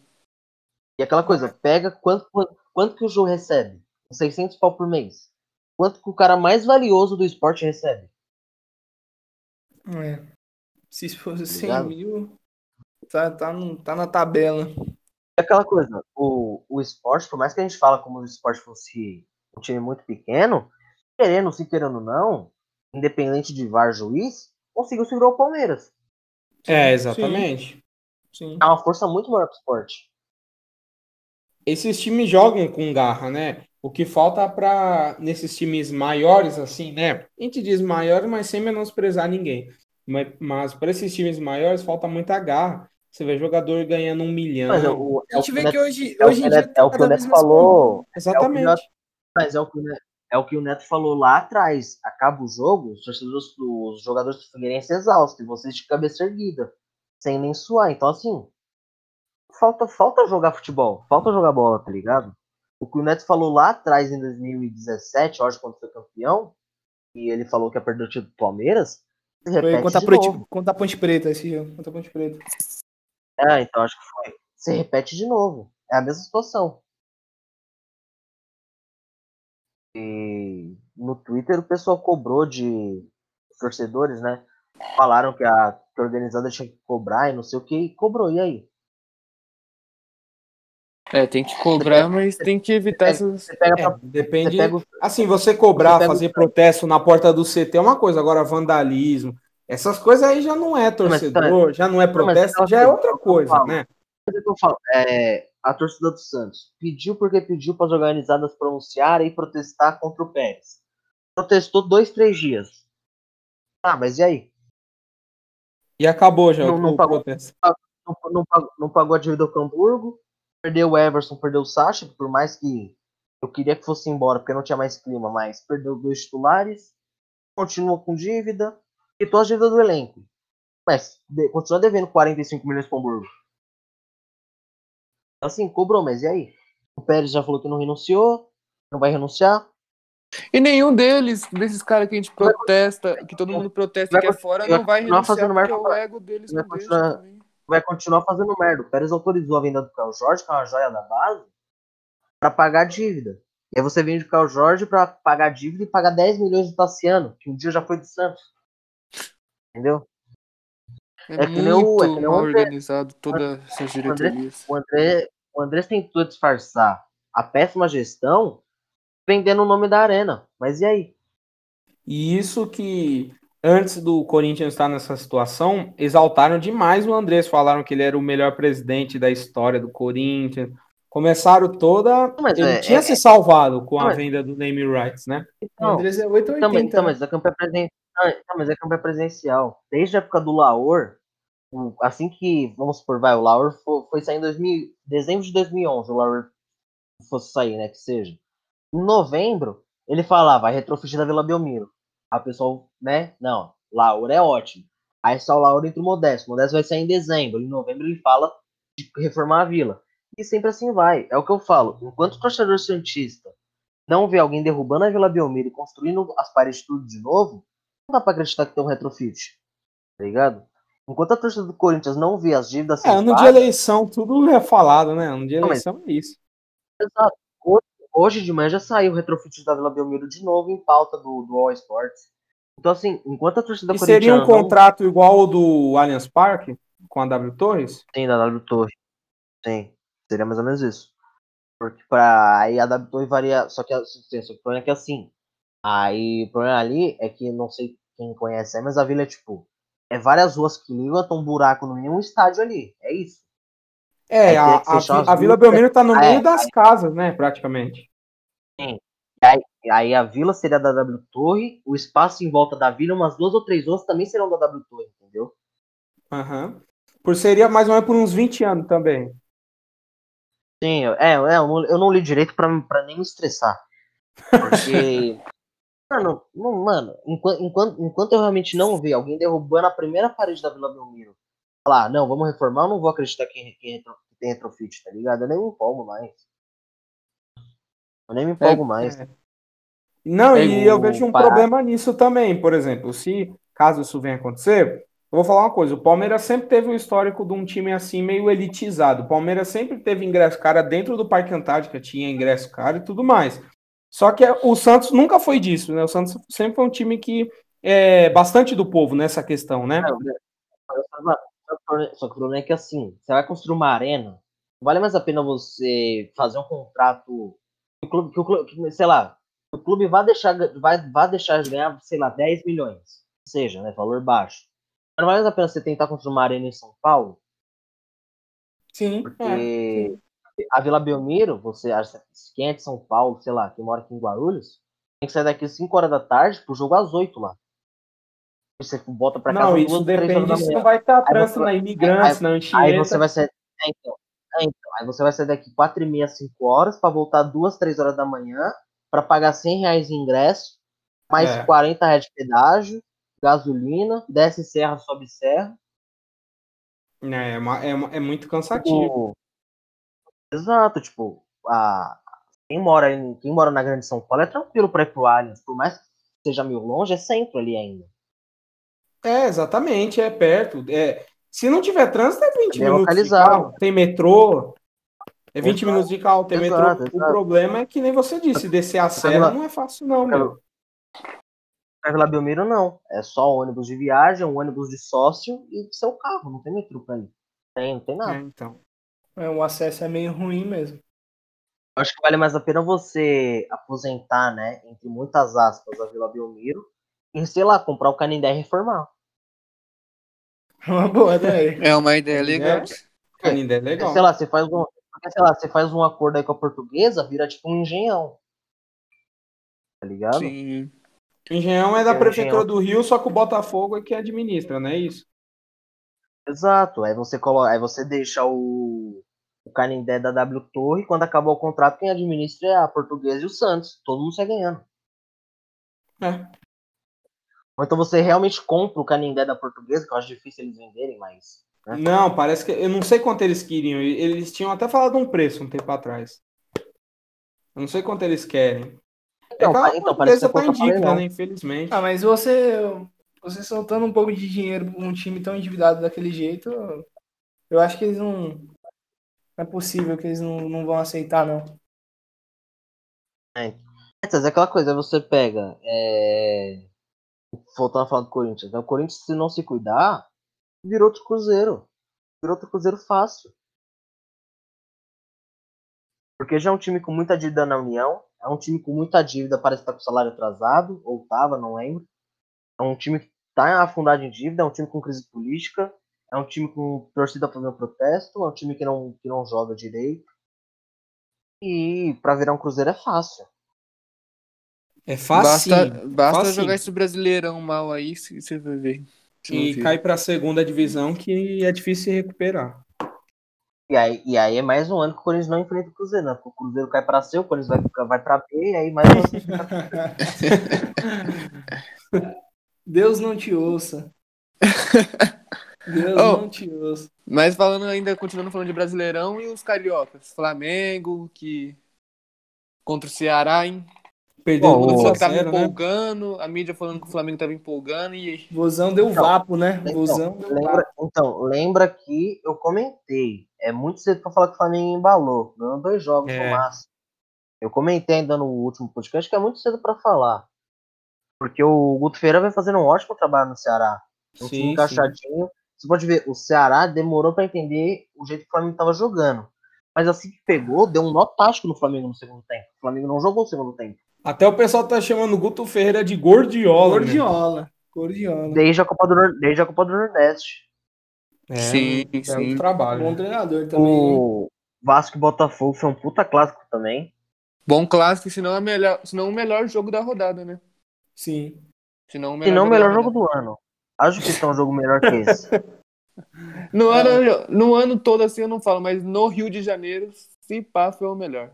E aquela coisa, pega quanto, quanto que o jogo recebe? 600 pau por mês. Quanto que o cara mais valioso do esporte recebe? É. Se fosse 100 tá mil, tá, tá, no, tá na tabela. É aquela coisa, o, o esporte, por mais que a gente fala como se o esporte fosse um time muito pequeno, querendo, se querendo não, independente de VAR juiz, conseguiu segurar o Palmeiras. É, exatamente. Sim. Sim. É uma força muito maior pro esporte. Esses times jogam com garra, né? O que falta para nesses times maiores, assim, né? A gente diz maiores, mas sem menosprezar ninguém. Mas, mas para esses times maiores falta muita garra. Você vê jogador ganhando um milhão. Mas o, é a gente vê que hoje, é hoje em dia. É o que o Neto falou. Exatamente. É o mas é o que o Neto, é o que o Neto falou lá atrás. Acaba o jogo, os, torcedores, os jogadores do Figueirense exaustos, e vocês de cabeça erguida, sem nem suar. Então, assim, falta, falta jogar futebol, falta jogar bola, tá ligado? O que o Neto falou lá atrás, em 2017, hoje, quando foi campeão, e ele falou que ia perder o título do Palmeiras, foi contra a, Ponte, contra a Ponte Preta esse jogo, contra a Ponte Preta. É, então acho que foi. Se repete de novo. É a mesma situação. E no Twitter o pessoal cobrou de torcedores, né? Falaram que a, que a organizada tinha que cobrar e não sei o que, e cobrou, e aí? É, tem que cobrar, mas tem que evitar essas. Você pega pra... é, depende. Você pega... Assim, você cobrar, você fazer protesto na porta do CT é uma coisa, agora vandalismo, essas coisas aí já não é torcedor, já não é protesto, já é outra coisa, né? É, a torcida do Santos pediu porque pediu para as organizadas pronunciarem e protestar contra o Pérez. Protestou dois, três dias. Ah, mas e aí? E acabou já não, o, não o pagou, protesto. Não, não, pagou, não pagou a dívida do Hamburgo, perdeu o Everson, perdeu o Sacha, por mais que eu queria que fosse embora porque não tinha mais clima, mas perdeu dois titulares, continua com dívida, e todas as dívidas do elenco. Mas de, continua devendo 45 milhões para o Hamburgo. Assim, cobrou, mas e aí? O Pérez já falou que não renunciou, não vai renunciar. E nenhum deles, desses caras que a gente protesta, que todo mundo protesta que é fora, não vai renunciar porque o ego deles não deixa também. Vai continuar fazendo merda. O Pérez autorizou a venda do Carl Jorge, que é uma joia da base, para pagar a dívida. E aí você vende o Carl Jorge para pagar a dívida e pagar 10 milhões do Tassiano, que um dia já foi do Santos. Entendeu? É, É que nem muito o- é que nem o mal André- organizado todas essas O André, diretorias. o André, o André tentou disfarçar a péssima gestão vendendo o nome da arena. Mas e aí? E isso que, antes do Corinthians estar nessa situação, exaltaram demais o Andrés. Falaram que ele era o melhor presidente da história do Corinthians. Começaram toda. Mas ele é- tinha é- se salvado com a Mas- venda do name rights, né? O Não, Andrés é 880. Também, então, né? mas a campanha presidencial. mas é campanha presidencial. Desde a época do Laor, o- assim que, vamos supor, vai, o Laor foi, foi sair em 2000, dezembro de 2011, o Laor fosse sair, né, que seja. Em novembro, ele falava, vai retrofit da Vila Belmiro. Aí o pessoal, né, não, Laor é ótimo. Aí só o Laor entra o Modesto. O Modesto vai sair em dezembro. Em novembro ele fala de reformar a Vila. E sempre assim vai. É o que eu falo. Enquanto o torcedor santista não vê alguém derrubando a Vila Belmiro e construindo as paredes tudo de novo, não dá pra acreditar que tem um retrofit. Tá ligado? Enquanto a torcida do Corinthians não vê as dívidas É, ano de pagas- eleição, tudo é falado, né? Ano de Não, mas- eleição é isso. Exato. Hoje, de manhã já saiu o retrofit da Vila Belmiro de novo em pauta do, do All Sports. Então, assim, enquanto a torcida E seria um não contrato igual ao do Allianz Parque, com a W Torres? tem da W Torre, tem. Seria mais ou menos isso. Porque pra. Aí a W Torre varia. Só que, a- só que o problema é que assim. Aí o problema ali é que não sei quem conhece, mas a vila é tipo. É várias ruas que ligam, tem um buraco no meio um estádio ali. É isso. É, Aí a, a, a Vila. Belmiro tá no Ah, meio é, das casas, né? Praticamente. E aí a vila seria da W Torre, o espaço em volta da vila, umas duas ou três ruas também serão da W Torre, entendeu? Aham. Por seria mais ou menos por uns 20 anos também. Sim, eu- é, é, eu, não, li direito pra, pra nem me estressar. Porque. [LAUGHS] mano, mano enquanto, enquanto, enquanto eu realmente não ver alguém derrubando a primeira parede da Vila Belmiro, falar, não, vamos reformar, eu não vou acreditar que, que, tem retrofit, tá ligado? Eu nem me empolgo mais. Eu nem me empolgo mais. é. Não, Tem e eu vejo um Pará. problema nisso também. Por exemplo, se caso isso venha acontecer, eu vou falar uma coisa: o Palmeiras sempre teve o histórico de um time assim meio elitizado. O Palmeiras sempre teve ingresso cara dentro do Parque Antártica, tinha ingresso caro e tudo mais. Só que o Santos nunca foi disso, né? O Santos sempre foi um time que é bastante do povo nessa questão, né? Não, Só que o problema- que é que assim, você vai construir uma arena, não vale mais a pena você fazer um contrato que o clube, que o clube que, sei lá, o clube vai deixar, vai, vai deixar de ganhar, sei lá, 10 milhões, que seja, né, valor baixo. Mas não vale mais a pena você tentar construir uma arena em São Paulo, Sim. porque a Vila Belmiro, você acha, quem é de São Paulo, sei lá, quem mora aqui em Guarulhos, tem que sair daqui às 5 horas da tarde pro jogo às 8 lá. Você volta pra casa Não, isso depende da se não vai estar trânsito na Imigrantes, na Anchieta. Aí você vai sair. É, então, é, então, aí você vai sair daqui 4 e meia, 5 horas, pra voltar 2, 3 horas da manhã, pra pagar 100 reais em ingresso, mais É. 40 reais de pedágio, gasolina, desce serra, sobe serra. É, é, uma- é uma- é muito cansativo. Tipo, exato, tipo, a, quem, mora em, quem mora na Grande São Paulo é tranquilo pra ir pro Allianz, por mais que seja meio longe, é centro ali ainda. É, exatamente, é perto. É, se não tiver trânsito, é 20 Ele é minutos de localizado. carro. Tem metrô. É 20 Exato, minutos de carro, tem exato, metrô. O exato. problema é que nem você disse, descer a serra não é fácil, não, meu. Pra Vila Belmiro, não. É só ônibus de viagem, um ônibus de sócio e seu carro, não tem metrô pra ir. Tem, não tem nada. É, então. É, o acesso é meio ruim mesmo. Acho que vale mais a pena você aposentar, né, entre muitas aspas, a Vila Belmiro e, sei lá, comprar o Canindé e reformar. Uma boa ideia. É uma ideia legal. É. Canindé é legal. Sei lá, você faz um, porque, sei lá, você faz um acordo aí com a portuguesa, vira tipo um engenhão. Tá ligado? Sim. O engenhão é da é prefeitura engenhão. do Rio, só que o Botafogo é que administra, não é isso? Exato. Aí você coloca, aí você deixa o, o Canindé da W Torre, quando acabar o contrato, quem administra é a Portuguesa e o Santos. Todo mundo sai ganhando. É. Ou então você realmente compra o Canindé da Portuguesa, que eu acho difícil eles venderem, mas. Né? Não, parece que. Eu não sei quanto eles queriam. Eles tinham até falado um preço um tempo atrás. Eu não sei quanto eles querem. Então, é então parece que tá em dívida, né? Infelizmente. Ah, mas você. Você soltando um pouco de dinheiro pra um time tão endividado daquele jeito, eu acho que eles não. Não é possível que eles não, não vão aceitar, não. É. é aquela coisa, você pega. É... Voltando a falar do Corinthians. Né? O Corinthians, se não se cuidar, virou outro Cruzeiro. Virou outro Cruzeiro fácil. Porque já é um time com muita dívida na União. É um time com muita dívida, parece que tá com salário atrasado. Ou tava, não lembro. É um time que tá afundado em dívida. É um time com crise política. É um time com torcida fazendo protesto. É um time que não, que não joga direito. E para virar um Cruzeiro é fácil. É fácil. Basta, basta jogar esse brasileirão mal aí, você vai ver. E cai para a segunda divisão que é difícil se recuperar. E aí, e aí é mais um ano que o Corinthians não enfrenta o Cruzeiro, né? Porque o Cruzeiro cai para C, o Corinthians vai, vai para B, e aí mais um ano. [LAUGHS] Deus não te ouça. [LAUGHS] Deus oh, não te ouça. Mas falando ainda, continuando falando de Brasileirão e os cariocas. Flamengo, que contra o Ceará, hein? Perdeu oh, o que tava zero, né? empolgando, né? a mídia falando que o Flamengo tava empolgando e. Vozão deu então, vapo, né? Então, Vozão lembra, então, lembra que eu comentei. É muito cedo pra falar que o Flamengo embalou. Ganhou dois jogos é. no máximo. Eu comentei ainda no último podcast que é muito cedo para falar. Porque o Guto Feira vem fazendo um ótimo trabalho no Ceará. Um sim, time encaixadinho. Sim. Você pode ver, o Ceará demorou para entender o jeito que o Flamengo tava jogando. Mas assim que pegou, deu um nó tático no Flamengo no segundo tempo. O Flamengo não jogou no segundo tempo. Até o pessoal tá chamando o Guto Ferreira de Gordiola. Gordiola. Né? Gordiola. Desde a Copa do, desde a Copa do Nordeste. É, sim, é sim. Um trabalho. Bom treinador também. O Vasco e Botafogo foi um puta clássico também. Bom clássico, se não, é melhor, se não o melhor jogo da rodada, né? Sim. Se não o melhor, se não o melhor jogo do ano. Acho que é um jogo melhor que esse. [LAUGHS] no, ah. ano, no ano todo assim eu não falo, mas no Rio de Janeiro, se pá, foi o melhor.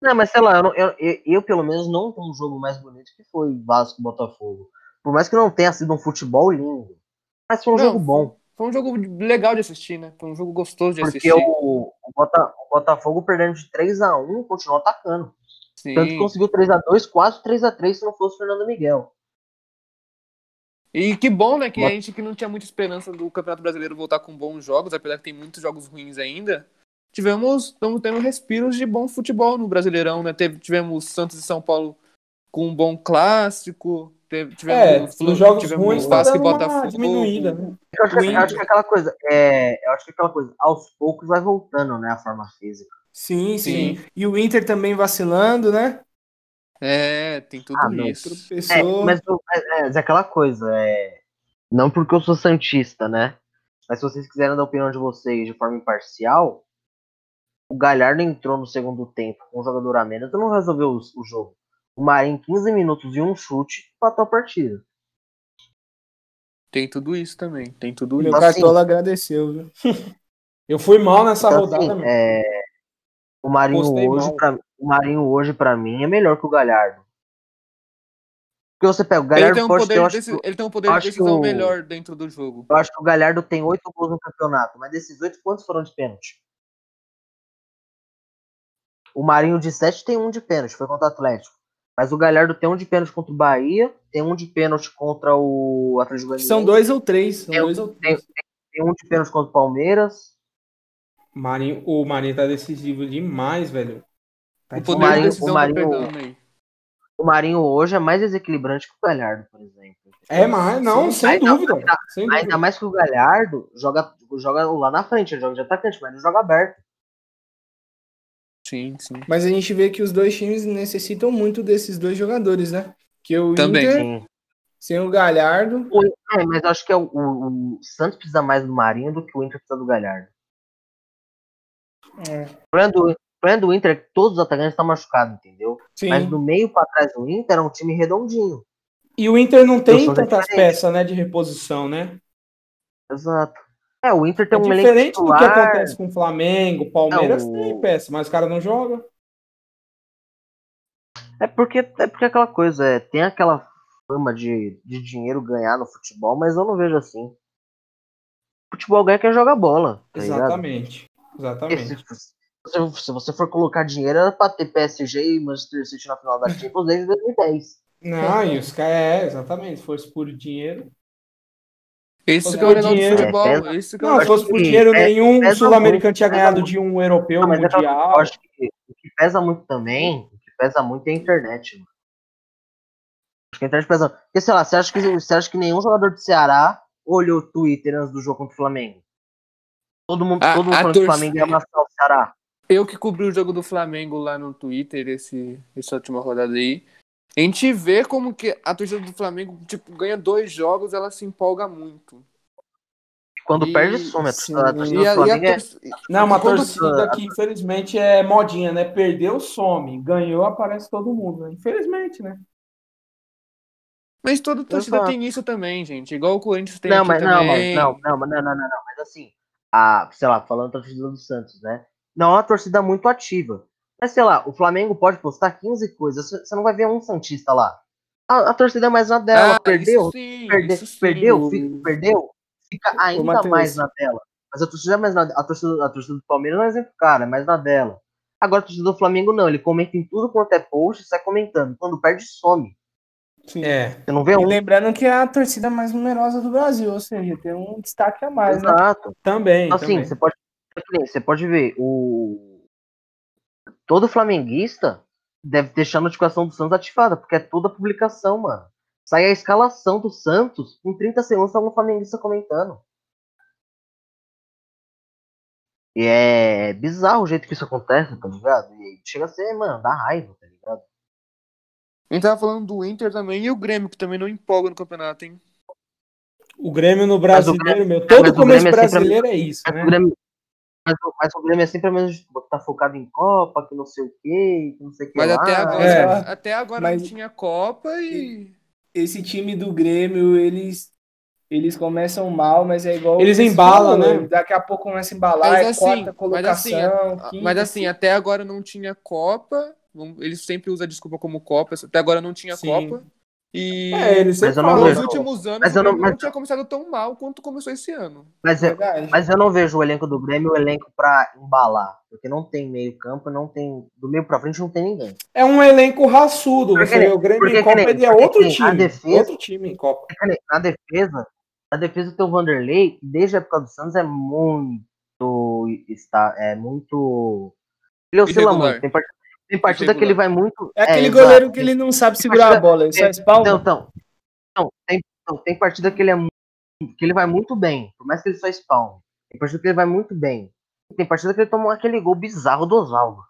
Não, mas sei lá, eu, eu, eu, eu pelo menos não tenho um jogo mais bonito que foi Vasco Botafogo. Por mais que não tenha sido um futebol lindo. Mas foi um não, jogo bom. Foi um jogo legal de assistir, né? Foi um jogo gostoso de Porque assistir. Porque o, o, Bota, Botafogo perdendo de 3 x 1 continuou atacando. Sim. Tanto que conseguiu 3 x 2 quase 3 x 3 se não fosse o Fernando Miguel. E que bom, né? Que a gente que não tinha muita esperança do Campeonato Brasileiro voltar com bons jogos, apesar que tem muitos jogos ruins ainda tivemos, estamos tendo respiros de bom futebol no Brasileirão, né? Teve, tivemos Santos e São Paulo com um bom clássico, teve, tivemos é, nos jogos tivemos ruins Vasco e Botafogo. Diminuída, né? Eu acho, que, eu acho que aquela coisa, é, eu acho que aquela coisa, aos poucos vai voltando, né, a forma física. Sim, sim. sim. E o Inter também vacilando, né? É, tem tudo ah, isso. É, mas, é, mas é aquela coisa, é, não porque eu sou santista, né? Mas se vocês quiserem dar a opinião de vocês de forma imparcial, o Galhardo entrou no segundo tempo com um jogador a menos, não resolveu o, o jogo. O Marinho, 15 minutos e um chute, empatou a partida. Tem tudo isso também. Tem tudo Meu isso. Meu Cartola assim, agradeceu, viu? [LAUGHS] Eu fui mal nessa então, rodada. Assim, é... o, Marinho hoje, pra... o Marinho hoje, pra mim, é melhor que o Galhardo. Porque você pega o Galhardo ele tem um pode poder, ele tem um poder de decisão o... melhor dentro do jogo. Eu acho que o Galhardo tem oito gols no campeonato, mas desses oito, quantos foram de pênalti? O Marinho de 7 tem um de pênalti, foi contra o Atlético. Mas o Galhardo tem um de pênalti contra o Bahia, tem um de pênalti contra o Atlético Goianiense. São dois ou três. Tem, dois ou três. Tem, tem, um de pênalti contra o Palmeiras. Marinho, o Marinho tá decisivo demais, velho. Tá o, o, Marinho, o, Marinho, o Marinho hoje é mais desequilibrante que o Galhardo, por exemplo. É mais, não, Sim, sem, ainda, dúvida, ainda, sem dúvida. Ainda mais que o Galhardo joga, joga lá na frente, ele joga de atacante, mas não joga aberto. Sim, sim. Mas a gente vê que os dois times necessitam muito desses dois jogadores, né? Que o Também. Inter, sim. sem o Galhardo. É, mas acho que é o, o, o, Santos precisa mais do Marinho do que o Inter precisa do Galhardo. É. O problema do, Inter é que todos os atacantes estão machucados, entendeu? Sim. Mas do meio para trás do Inter é um time redondinho. E o Inter não tem tantas peças, né, de reposição, né? Exato. É, o Inter tem é um diferente do que acontece com o Flamengo, Palmeiras é, o... tem peça, mas o cara não joga. É porque é porque aquela coisa, é, tem aquela fama de, de dinheiro ganhar no futebol, mas eu não vejo assim. Futebol ganha quem joga bola. Tá Exatamente. Ligado? Exatamente. Se, se, você for colocar dinheiro, era pra ter PSG e Manchester City na final da Champions desde 2010. Não, e os caras, é, exatamente. Se fosse por dinheiro. Esse que é o legal dinheiro, do futebol. É, esse que não, se fosse por dinheiro, é, nenhum sul-americano tinha ganhado de um europeu não, mundial. Eu acho que o que pesa muito também, o que pesa muito é a internet. Mano. Acho que a internet pesa. Porque, sei lá, você acha que, você acha que nenhum jogador do Ceará olhou o Twitter antes do jogo contra o Flamengo? Todo mundo, a, todo mundo falando que o Flamengo ia amassar o Ceará. Eu que cobri o jogo do Flamengo lá no Twitter, esse, essa última rodada aí. A gente vê como que a torcida do Flamengo, tipo, ganha dois jogos, ela se empolga muito. Quando e, perde, some. A torcida, a torcida do Flamengo é... Não, uma torcida que, infelizmente, é modinha, né? Perdeu, some. Ganhou, aparece todo mundo, né? Infelizmente, né? Mas toda torcida tem isso também, gente. Igual o Corinthians tem não, mas, também. Não, não, não, não, não, não, não. Mas assim, a, sei lá, falando da torcida do Santos, né? Não é uma torcida muito ativa. Mas sei lá, o Flamengo pode postar 15 coisas, você não vai ver um Santista lá. A, a torcida é mais na dela, ah, perdeu, sim, perde, perdeu, fica, perdeu, fica ainda mais na dela. Mas a torcida é mais na a torcida, a torcida do Palmeiras não é exemplo, cara, é mais na dela. Agora a torcida do Flamengo não, ele comenta em tudo quanto é post e sai comentando. Quando perde, some. Sim. É. Você não vê um. E lembrando que é a torcida mais numerosa do Brasil, ou seja, tem um destaque a mais, né? Exato. Né? Também. Assim, também. você pode você pode ver o todo flamenguista deve deixar a notificação do Santos ativada, porque é toda publicação, mano. Sai a escalação do Santos, em 30 segundos tá um flamenguista comentando. E é bizarro o jeito que isso acontece, tá ligado? E chega a ser, mano, dá raiva, tá ligado? A gente tava falando do Inter também e o Grêmio, que também não empolga no campeonato, hein? O Grêmio no brasileiro, Grêmio, meu. Todo começo é brasileiro é, isso, né? O Grêmio, mas, mas o Grêmio é sempre a mesma tipo, tá focado em Copa, que não sei o quê, que não sei o que Mas lá. até agora, é. até agora mas... não tinha Copa e. Esse time do Grêmio, eles. Eles começam mal, mas é igual. Eles embalam, né? Daqui a pouco começa a embalar, mas, é assim, quarta colocação. Mas assim, quinta, mas assim, até agora não tinha Copa. Eles sempre usam a desculpa como Copa. Até agora não tinha Sim. Copa. E é, ele mas não nos últimos anos mas eu não, mas... não tinha começado tão mal quanto começou esse ano. Mas, eu, mas eu não vejo o elenco do Grêmio o elenco para embalar. Porque não tem meio campo, não tem. Do meio pra frente não tem ninguém. É um elenco raçudo. Porque, você o Grêmio em Copa ele é outro time. Defesa, outro time em Copa. Na defesa, na defesa tem o Vanderlei, desde a época do Santos, é muito. Está, é muito. Ele oscila muito. Tem partida tem partida que ele vai muito. É aquele é, goleiro exato. que ele não sabe segurar partida, a bola, ele só espalma. Então, então, então, tem, então, tem partida que ele é que ele vai muito bem, por mais que ele só spawn. Tem partida que ele vai muito bem. Tem partida que ele toma aquele gol bizarro do Osvaldo.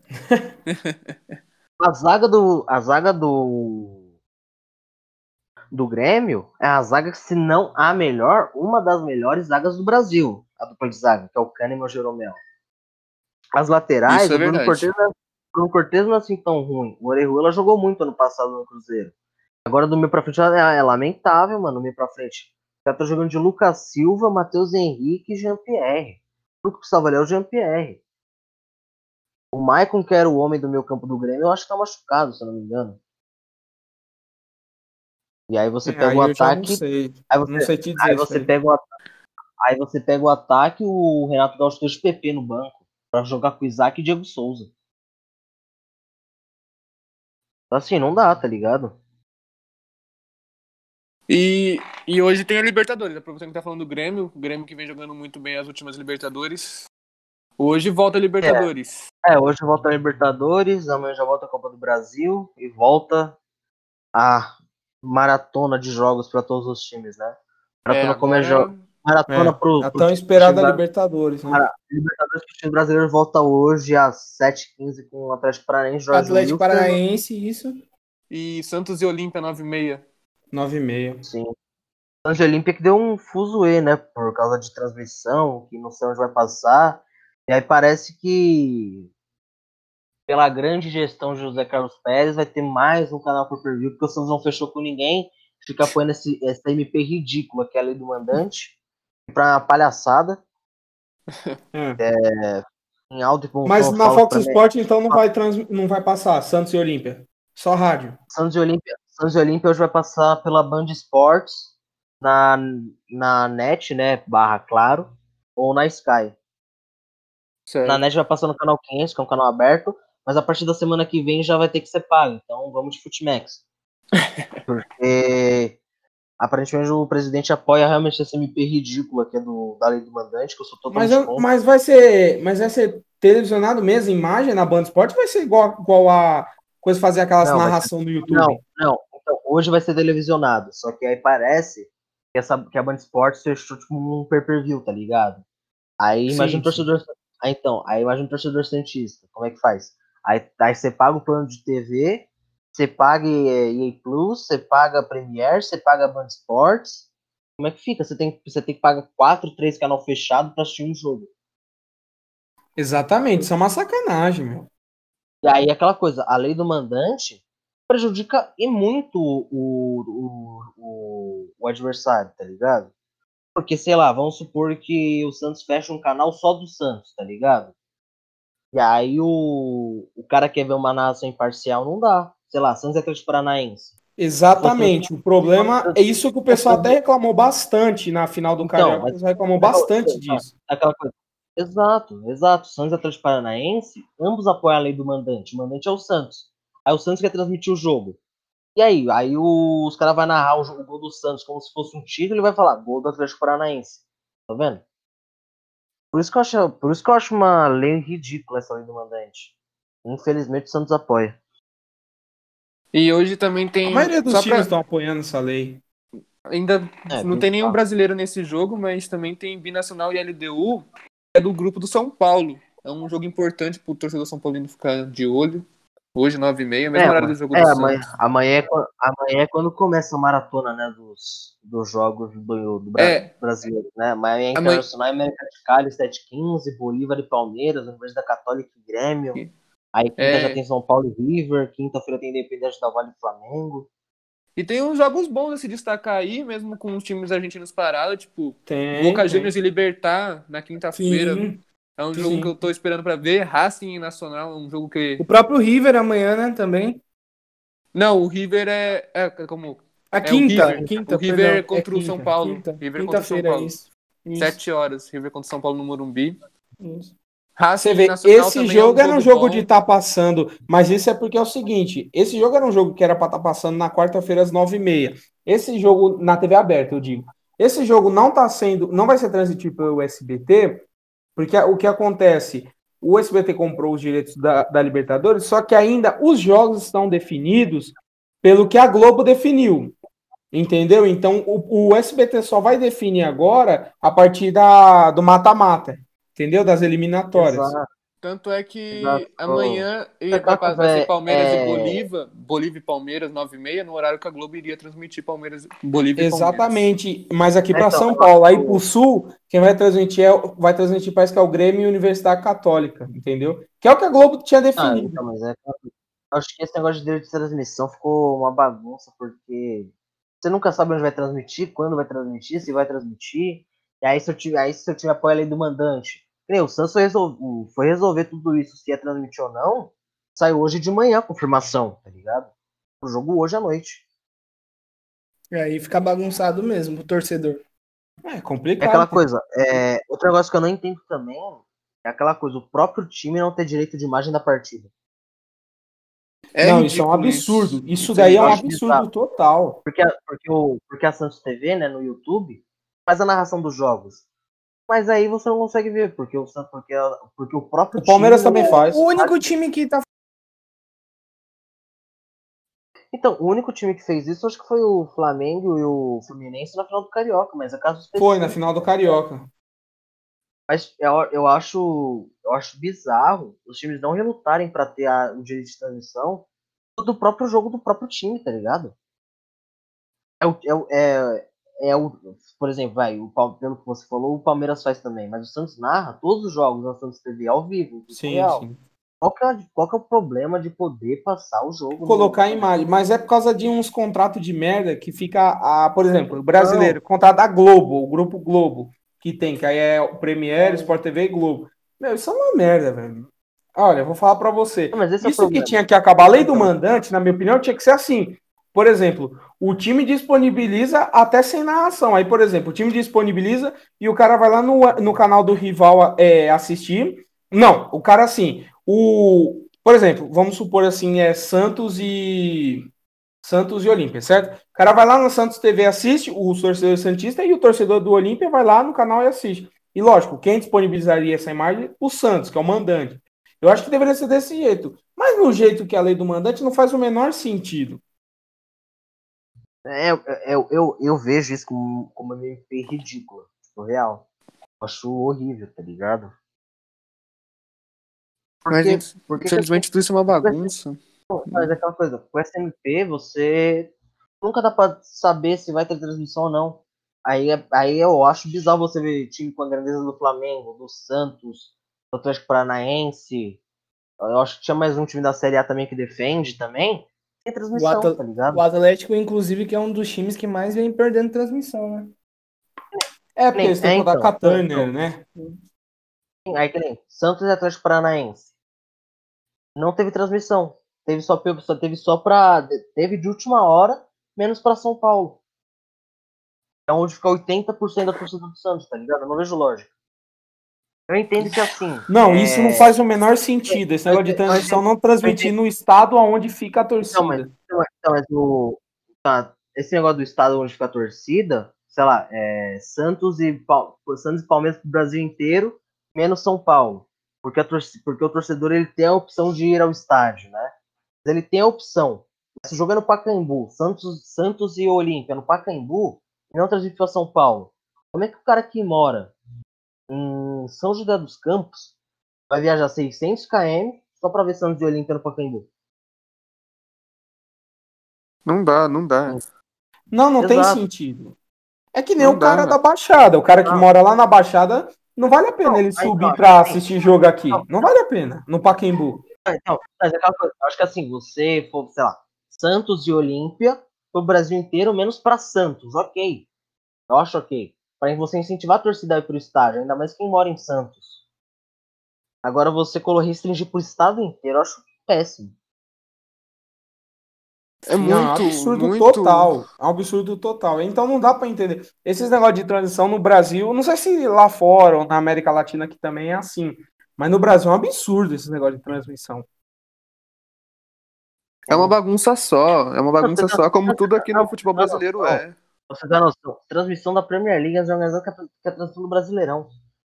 [LAUGHS] a zaga do. A zaga do. Do Grêmio é a zaga, se não a melhor, uma das melhores zagas do Brasil. A dupla de zaga, que é o Kahneman e o Jeromel. As laterais, é o Bruno Cortez é Bruno Cortez não é assim tão ruim. O Orejuela jogou muito ano passado no Cruzeiro. Agora do meio pra frente é, é lamentável, mano, do meio pra frente. Cara tá jogando de Lucas Silva, Matheus Henrique e Jean-Pierre. O que precisava ali é o Jean-Pierre. O Maicon, que era o homem do meio campo do Grêmio, eu acho que tá machucado, se eu não me engano. E aí você é, pega aí o ataque. Não sei. Aí você, não sei te dizer aí você pega o ataque. Aí você pega o ataque o Renato Gaúcho deixa o PP no banco. para jogar com o Isaac e Diego Souza. Assim, não dá, tá ligado? E, e hoje tem a Libertadores. Aproveitando que tá falando do Grêmio, o Grêmio que vem jogando muito bem as últimas Libertadores. Hoje volta a Libertadores. É, é hoje volta a Libertadores, amanhã já volta a Copa do Brasil e volta a maratona de jogos para todos os times, né? Maratona é, é jogo. Maratona é, pro, a tão esperada Libertadores, né? Libertadores que o time brasileiro volta hoje às 7h15 com o Atlético Paranaense. Atlético Paranaense, isso. E Santos e Olímpia 9h30. 9h30. Sim. Santos e Olímpia que deu um fuzuê, né? Por causa de transmissão, que não sei onde vai passar. E aí parece que pela grande gestão de José Carlos Pérez vai ter mais um canal por per view, porque o Santos não fechou com ninguém, fica apoiando esse, essa MP ridícula que é a lei do mandante, pra palhaçada. [LAUGHS] É. É, em alto e Mas na Fox. Sport, então, não vai, trans... não vai passar Santos e Olímpia. Só rádio. Santos e Olímpia, Santos e Olímpia hoje vai passar pela Band Esportes na, na net, né, barra claro, ou na Sky. Certo. Na net vai passar no canal 500, que é um canal aberto, mas a partir da semana que vem já vai ter que ser pago. Então vamos de Futimax. [LAUGHS] Porque aparentemente o presidente apoia realmente essa MP ridícula que é do, da lei do mandante, que eu sou Mas, totalmente eu- contra. mas vai ser. Mas vai ser televisionado mesmo, imagem na Band Esporte, ou vai ser igual, igual a coisa fazer aquelas Não, narração no YouTube. Não, não. Então, hoje vai ser televisionado. Só que aí parece que, essa, que a Band Esportes fechou tipo um pay-per-view, tá ligado? Aí Sim, imagina o sim. torcedor. Ah, então, aí imagina o torcedor Santista. Como é que faz? Aí, aí você paga o plano de TV, você paga EA Plus, você paga Premiere, você paga Band Esportes. Como é que fica? Você tem, você tem que pagar quatro, três canal fechado pra assistir um jogo. Exatamente, isso é uma sacanagem, meu. E aí aquela coisa, a lei do mandante prejudica e muito o, o, o, o adversário, tá ligado? Porque, sei lá, vamos supor que o Santos fecha um canal só do Santos, tá ligado? E aí o, o cara quer ver uma narração imparcial, não dá. Sei lá, Santos é Atlético Paranaense. Exatamente. O problema é isso que o pessoal até reclamou bastante na final do Então, Carioca. mas- O pessoal reclamou bastante disso. Aquela coisa. Exato, exato. Santos e Atlético Paranaense, ambos apoiam a lei do mandante. O mandante é o Santos. Aí o Santos quer transmitir o jogo. E aí? Aí os caras vão narrar o, jogo- o gol do Santos como se fosse um título e vai falar gol do Atlético Paranaense. Tá vendo? Por isso que eu acho, por isso que eu acho uma lei ridícula essa lei do mandante. Infelizmente o Santos apoia. E hoje também tem. A maioria dos só times pra- estão apoiando essa lei. Ainda É, não tem nenhum principal. brasileiro nesse jogo, mas também tem Binacional e LDU, que é do grupo do São Paulo. É um jogo importante pro torcedor São Paulino ficar de olho. Hoje, 9h30, mesmo É, horário do jogo é, do amanhã, Santos. amanhã, é, amanhã é quando começa a maratona né, dos, dos jogos do, do Bra- É. brasileiro. Né? Amanhã é Amanhã- Internacional, América de Cali, 715, Bolívar e Palmeiras, Universidade Católica e Grêmio. Aí quinta É. já tem São Paulo e River, quinta-feira tem Independente da Vale e Flamengo. E tem uns jogos bons a se destacar aí, mesmo com os times argentinos parados, tipo Tem. Boca tem. Juniors e Libertar na quinta-feira. É um sim. jogo que eu tô esperando pra ver. Racing e Nacional é um jogo que. O próprio River amanhã, né, também. Não, o River é. é como. A É o quinta, River. quinta, O River perdão, contra o quinta, São Paulo. Quinta, River contra o São quinta-feira, Paulo. isso. Isso, Sete horas. River contra o São Paulo no Morumbi. isso. Racing Você vê, esse também jogo é um era um jogo de estar passando, mas isso é porque é o seguinte: esse jogo era um jogo que era para estar passando na quarta-feira às nove e meia. Esse jogo na TV aberta, eu digo. Esse jogo não está sendo, não vai ser transmitido pelo SBT, porque o que acontece? O SBT comprou os direitos da, da Libertadores, só que ainda os jogos estão definidos pelo que a Globo definiu. Entendeu? Então o, o SBT só vai definir agora a partir da, do mata-mata. Entendeu? Das eliminatórias. Exato. Tanto é que Exato. amanhã ia vai, coisa ser Palmeiras é- e Bolívia, Bolívia e Palmeiras, 9h30, no horário que a Globo iria transmitir Palmeiras, Bolívia e Palmeiras. Exatamente, mas aqui para Então, São eu Paulo, aí para o Sul, quem vai transmitir é, vai transmitir parece que é o Grêmio e a Universidade Católica, entendeu? Que é o que a Globo tinha Ah, definido. então, mas é. Acho que esse negócio de direito de transmissão ficou uma bagunça, porque você nunca sabe onde vai transmitir, quando vai transmitir, se vai transmitir. E aí, se eu tiver, aí, se eu tiver apoio a lei do mandante. O Santos foi resolver, foi resolver tudo isso, se ia transmitir ou não. Saiu hoje de manhã a confirmação, tá ligado? O jogo hoje à noite. E aí fica bagunçado mesmo o torcedor. É É complicado. aquela coisa. É, outro negócio que eu não entendo também é aquela coisa, o próprio time não ter direito de imagem da partida. É não, isso é um absurdo. Isso, Isso daí eu é um absurdo total. Porque a, porque, o, porque a Santos TV, né, no YouTube, faz a narração dos jogos. Mas aí você não consegue ver, porque o, Santos- porque, porque o próprio O Palmeiras time- também faz. O único time que tá Então, o único time que fez isso acho que foi o Flamengo e o Fluminense na final do Carioca, mas é caso específico. Foi na final do Carioca. Mas eu, eu acho eu acho bizarro os times não relutarem pra ter a- o direito de transmissão do próprio jogo do próprio time, tá ligado? É, o- é, o- é, é o, por exemplo, vai, o, pelo que você falou, o Palmeiras faz também, mas o Santos narra todos os jogos na Santos TV ao vivo. Sim, real. sim. Qual que, é, qual que é o problema de poder passar o jogo? Colocar a imagem, mas é por causa de uns contratos de merda que fica, a, por exemplo, o brasileiro, Não. contrato da Globo, o Grupo Globo, que tem, que aí é o Premiere, Sport TV e Globo. Meu, isso é uma merda, velho. Olha, vou falar para você. Não, isso é que tinha que acabar. A lei do então. mandante, na minha opinião, tinha que ser assim. Por exemplo, o time disponibiliza até sem narração. Aí, por exemplo, o time disponibiliza e o cara vai lá no, no canal do rival é, assistir. Não, o cara assim, o, por exemplo, vamos supor assim, é Santos e Santos e Olímpia, certo? O cara vai lá no Santos TV assiste, o torcedor santista e o torcedor do Olímpia vai lá no canal e assiste. E lógico, quem disponibilizaria essa imagem? O Santos, que é o mandante. Eu acho que deveria ser desse jeito. Mas no jeito que a lei do mandante não faz o menor sentido. É, eu, eu, eu vejo isso como, como meio ridículo, tipo, real. Eu acho horrível, tá ligado? Porque, Mas, porque infelizmente, tudo isso é uma bagunça. Mas é aquela coisa, com SMP você nunca dá pra saber se vai ter transmissão ou não. Aí, aí eu acho bizarro você ver time com a grandeza do Flamengo, do Santos, do Atlético Paranaense. Eu acho que tinha mais um time da Série A também que defende também. Transmissão, o tá ligado? O Atlético, inclusive, que é um dos times que mais vem perdendo transmissão, né? É, porque eles têm que então, com a então. né? Aí que nem Santos e Atlético Paranaense não teve transmissão. Teve só, só teve só para teve de última hora, menos para São Paulo. É onde fica 80% da torcida do Santos, tá ligado? Eu não vejo lógica. Eu entendo que assim. Não, é... isso não faz o menor sentido. Esse negócio de transmissão não transmitir no estado onde fica a torcida. Não, mas, não, mas o, tá, esse negócio do estado onde fica a torcida, sei lá, é Santos e Santos e Palmeiras pro Brasil inteiro, menos São Paulo porque, a porque o torcedor ele tem a opção de ir ao estádio, né? Ele tem a opção. Se jogar no Pacaembu, Santos, Santos e Olímpia no Pacaembu, e não transmitir para São Paulo, como é que o cara que mora em São José dos Campos vai viajar 600 km só para ver Santos e Olímpia no Pacaembu? Não dá, não dá. Não, não Exato. tem sentido. É que nem não o cara dá. da Baixada. O cara que não. mora lá na Baixada não vale a pena não, ele subir então, para assistir jogo aqui. Não, não, vale a pena, no Paquembu. Então, mas é aquela coisa, acho que assim, você for, sei lá, Santos e Olímpia, o Brasil inteiro, menos para Santos, ok. Eu acho ok. Para você incentivar a torcida a ir pro estádio, ainda mais quem mora em Santos. Agora você restringir pro estado inteiro, eu acho péssimo. É muito, não, é um absurdo muito... total. É um absurdo total. Então não dá para entender. Esses negócios de transição no Brasil, não sei se lá fora ou na América Latina que também é assim. Mas no Brasil é um absurdo esse negócio de transmissão. É uma bagunça só. É uma bagunça só, como tudo aqui no [LAUGHS] futebol brasileiro é. Você dá noção. Transmissão da Premier League é organizada que a transmissão do Brasileirão.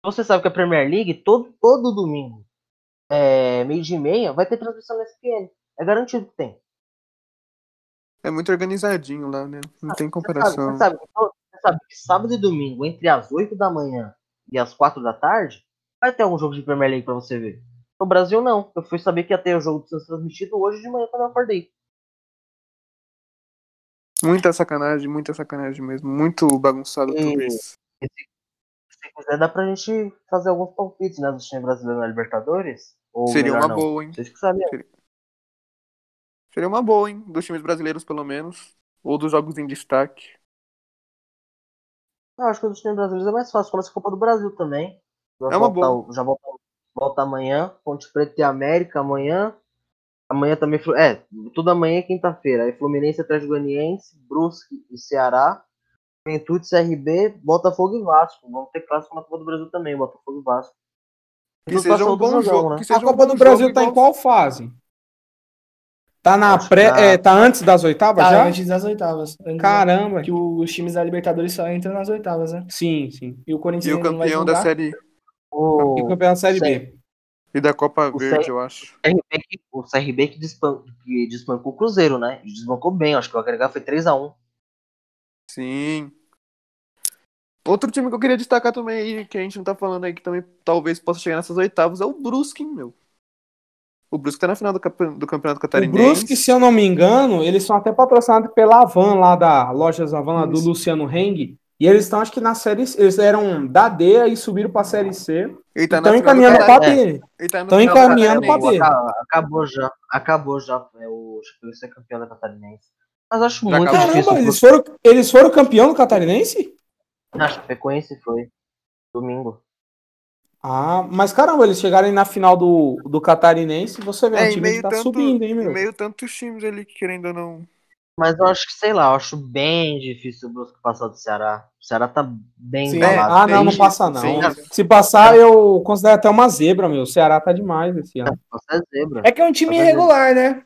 Você sabe que a Premier League, todo, todo domingo, é, meio de meia, vai ter transmissão na SPN. É garantido que tem. É muito organizadinho lá, né? Não tem comparação. Você sabe, você sabe, você sabe que sábado e domingo, entre as 8 da manhã e as 4 da tarde, vai ter algum jogo de Premier League pra você ver. No Brasil, não. Eu fui saber que ia ter o jogo do Santos transmitido hoje de manhã quando eu acordei. Muita sacanagem, muita sacanagem mesmo. Muito bagunçado e, tudo isso. Se quiser, dá pra gente fazer alguns palpites, né? Do time brasileiro na Libertadores. Seria uma não. boa, hein? Vocês que sabem. Seria... Seria uma boa, hein? Dos times brasileiros, pelo menos. Ou dos jogos em destaque. Eu acho que dos times brasileiros é mais fácil. Começa a Copa do Brasil também. é uma boa. Já volta, volta amanhã. Ponte Preta e América amanhã. Amanhã também. É, tudo amanhã é quinta-feira. Aí Fluminense, Atlético Goianiense, Brusque e Ceará. Juventude, CRB, Botafogo e Vasco. Vamos ter clássico na Copa do Brasil também, Botafogo e Vasco. Que seja um bom jogo. Né? a Copa do Brasil tá em qual fase? Tá na pré. Tá... É, tá antes das oitavas tá, já? Antes das oitavas. Antes Caramba. Que os times da Libertadores só entram nas oitavas, né? Sim, sim. E o Corinthians e o campeão da série. O... E o campeão da série B. E da Copa o Verde, eu acho. O CRB que, o CRB que, despan... que desbancou o Cruzeiro, né? Desbancou bem, acho que o agregado foi 3x1. Sim. Outro time que eu queria destacar também aí, que a gente não tá falando aí, que também talvez possa chegar nessas oitavas, é o Brusque, meu. O Brusque tá na final do, do Campeonato Catarinense. O Brusque, se eu não me engano, eles são até patrocinados pela Avan, lá da Lojas Avan, lá do Luciano Heng. E eles estão, acho que na série Eles eram da D e subiram pra série C. Estão tá encaminhando pra D. Estão encaminhando pra D. Acabou já. Acabou já. É o Chapecoense ser campeão da Catarinense. Mas acho muito Caramba, difícil. Eles foram, eles foram campeão do Catarinense? Na Chapecoense foi. Domingo. Ah, mas caramba, eles chegarem na final do, do Catarinense, você vê, é, o time que tá tanto, subindo, hein, meu? meio tantos times ali que querendo ou não. Mas eu acho que, sei lá, eu acho bem difícil o Brusque passar do Ceará. O Ceará tá bem Sim, é. Ah, não, não passa não. Sim. Se passar, eu considero até uma zebra, meu. O Ceará tá demais esse ano. É, zebra. é que é um time irregular, né?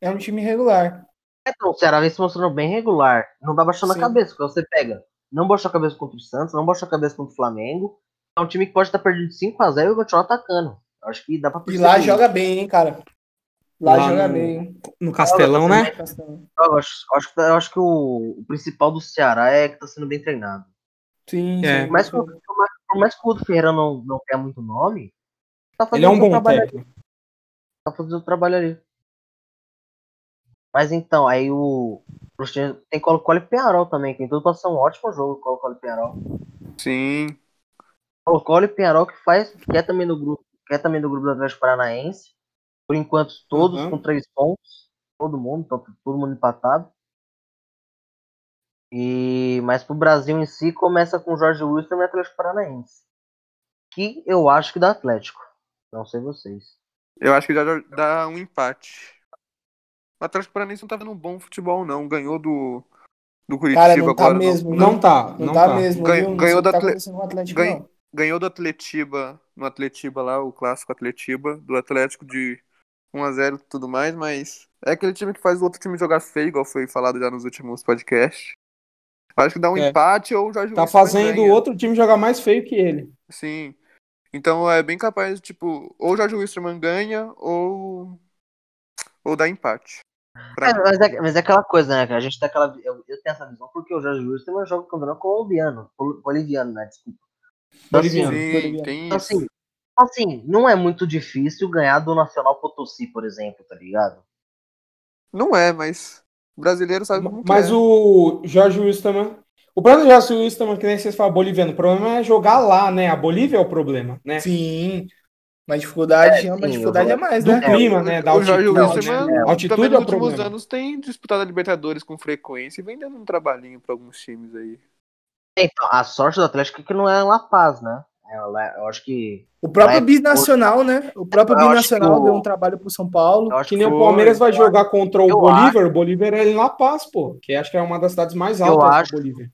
É um time irregular. É, então, o Ceará vem se mostrando bem regular. Não dá baixando Sim. a cabeça, porque você pega. Não baixou a cabeça contra o Santos, não baixou a cabeça contra o Flamengo é um time que pode estar perdido 5x0 e continuar atacando. Acho que dá pra perceber. E lá joga bem, hein, cara. Lá, lá joga no, bem. No Castelão, né? Eu acho, acho, que, eu acho que o, o, principal do Ceará é que tá sendo bem treinado. Sim, é. Por mais, que, por mais que o Udo Ferreira não, não tenha muito nome, tá fazendo Ele é um bom técnico. Ali. Tá fazendo o trabalho ali. Mas então, aí o. Tem Colo-Colo e Penharol também, que tem tudo pra ser um ótimo jogo, Colo-Colo e Penharol. Sim. Colo-Colo e Penharol que faz, que é também do grupo, que é também do grupo do Atlético Paranaense. Por enquanto, todos uhum. com três pontos. Todo mundo, então, todo mundo empatado. E mas pro Brasil em si começa com Jorge Wilson e Atlético Paranaense. Que eu acho que dá Atlético. Não sei vocês. Eu acho que dá, dá um empate. O Atlético Paranaense não tá vendo um bom futebol, não. Ganhou do, do Curitiba Cara, não tá agora. Mesmo, não, não tá. Não, não tá, tá, mesmo. Ganhou, ganhou do tá Atlético. Ganhou, ganhou do Atletiba, no Atletiba lá, o clássico Atletiba, do Atlético de 1x0 e tudo mais, mas é aquele time que faz o outro time jogar feio, igual foi falado já nos últimos podcasts. Acho que dá um é. empate ou o Jorge Tá fazendo o outro time jogar mais feio que ele. Sim. Então é bem capaz, tipo, ou o Jorge Wilstermann ganha ou ou dá empate. É, mas, é, mas, é, aquela coisa, né? Que a gente tem aquela. Eu, eu tenho essa visão porque o Jorge Wilstermann joga o campeonato colombiano. Boliviano, né? Desculpa. Então, assim, Sim, tem então, assim, assim, não é muito difícil ganhar do Nacional Potosí, por exemplo, tá ligado? Não é, mas o brasileiro sabe como Mas é. o Jorge Wilstermann. O problema do Jorge Wilstermann, que nem vocês falam boliviano, o problema é jogar lá, né? A Bolívia é o problema, né? Sim. Mas dificuldade, é, uma dificuldade é mais, né? Do clima, né? Da altitude. O Jorge Wilstermann, né? altitude também é nos últimos problema. anos, tem disputado a Libertadores com frequência e vem dando um trabalhinho para alguns times aí. Então, a sorte do Atlético é que não é La Paz, né? É, eu acho que. O próprio Binacional, né? O próprio Binacional deu um trabalho pro São Paulo. Que nem o Palmeiras vai jogar contra o Bolívar. Acho... O Bolívar é em La Paz, pô. Que acho que é uma das cidades mais altas acho... do Bolívar.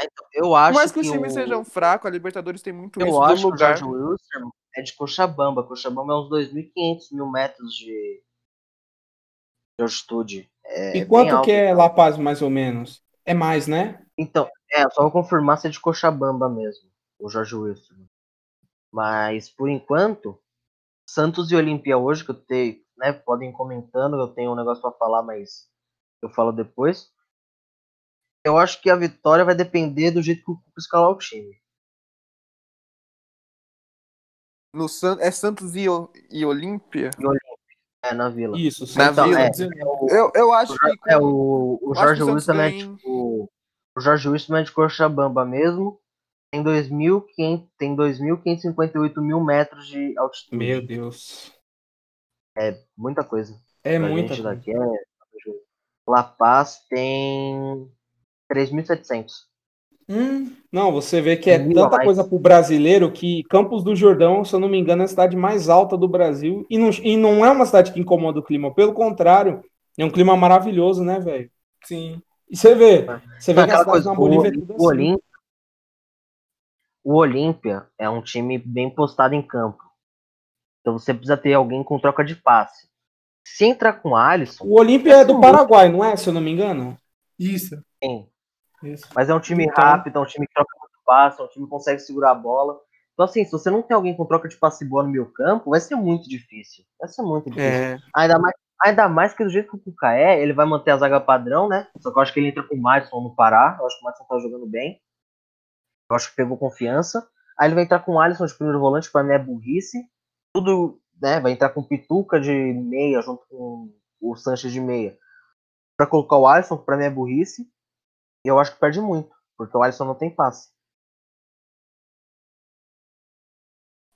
É, então, eu acho Por mais que, que os times o... sejam fracos, a Libertadores tem muito eu isso acho do lugar. Que o Wilson é de Cochabamba. Cochabamba é uns 2.500 mil metros de, de altitude. É e quanto que é La Paz, mais ou menos? É mais, né? Então, é, só vou confirmar se é de Cochabamba mesmo, o Jorge Wilson. Mas, por enquanto, Santos e Olímpia hoje, que eu tenho, né, podem ir comentando, eu tenho um negócio para falar, mas eu falo depois. Eu acho que a vitória vai depender do jeito que o Cuca escalar o time. No San... É Santos e, o... e Olímpia? E Olímpia. É, na Vila. Isso, na então, Vila. É, eu, eu acho o, que. É, o, o Jorge Wilson é tipo o Jorge Wilson é de Cochabamba mesmo. Tem 2.500, tem 2.558 mil metros de altitude. Meu Deus. É muita coisa. É muita gente daqui é... La Paz tem 3.700. Hum, não, você vê que é tanta mais. coisa pro brasileiro que Campos do Jordão, se eu não me engano, é a cidade mais alta do Brasil. E não, e não é uma cidade que incomoda o clima, pelo contrário, é um clima maravilhoso, né, velho? Sim. E você vê, você vê aquela coisa, Bolívia o, o, assim. O Olímpia é um time bem postado em campo. Então você precisa ter alguém com troca de passe. Se entrar com o Alisson. O Olímpia é do Paraguai, não é? Se eu não me engano. Isso. Sim. Isso. Mas é um time então... rápido, é um time que troca muito passe, é um time que consegue segurar a bola. Então, assim, se você não tem alguém com troca de passe boa no meio campo, vai ser muito difícil. Vai ser muito difícil. É. Ainda mais Ainda mais que do jeito que o Cuca é, ele vai manter a zaga padrão, né? Só que eu acho que ele entra com o Madison no Pará. Eu acho que o Madison tá jogando bem. Eu acho que pegou confiança. Aí ele vai entrar com o Alisson de primeiro volante, pra mim é burrice. Tudo né, vai entrar com Pituca de meia junto com o Sanches de meia para colocar o Alisson, para mim é burrice. E eu acho que perde muito, porque o Alisson não tem passe.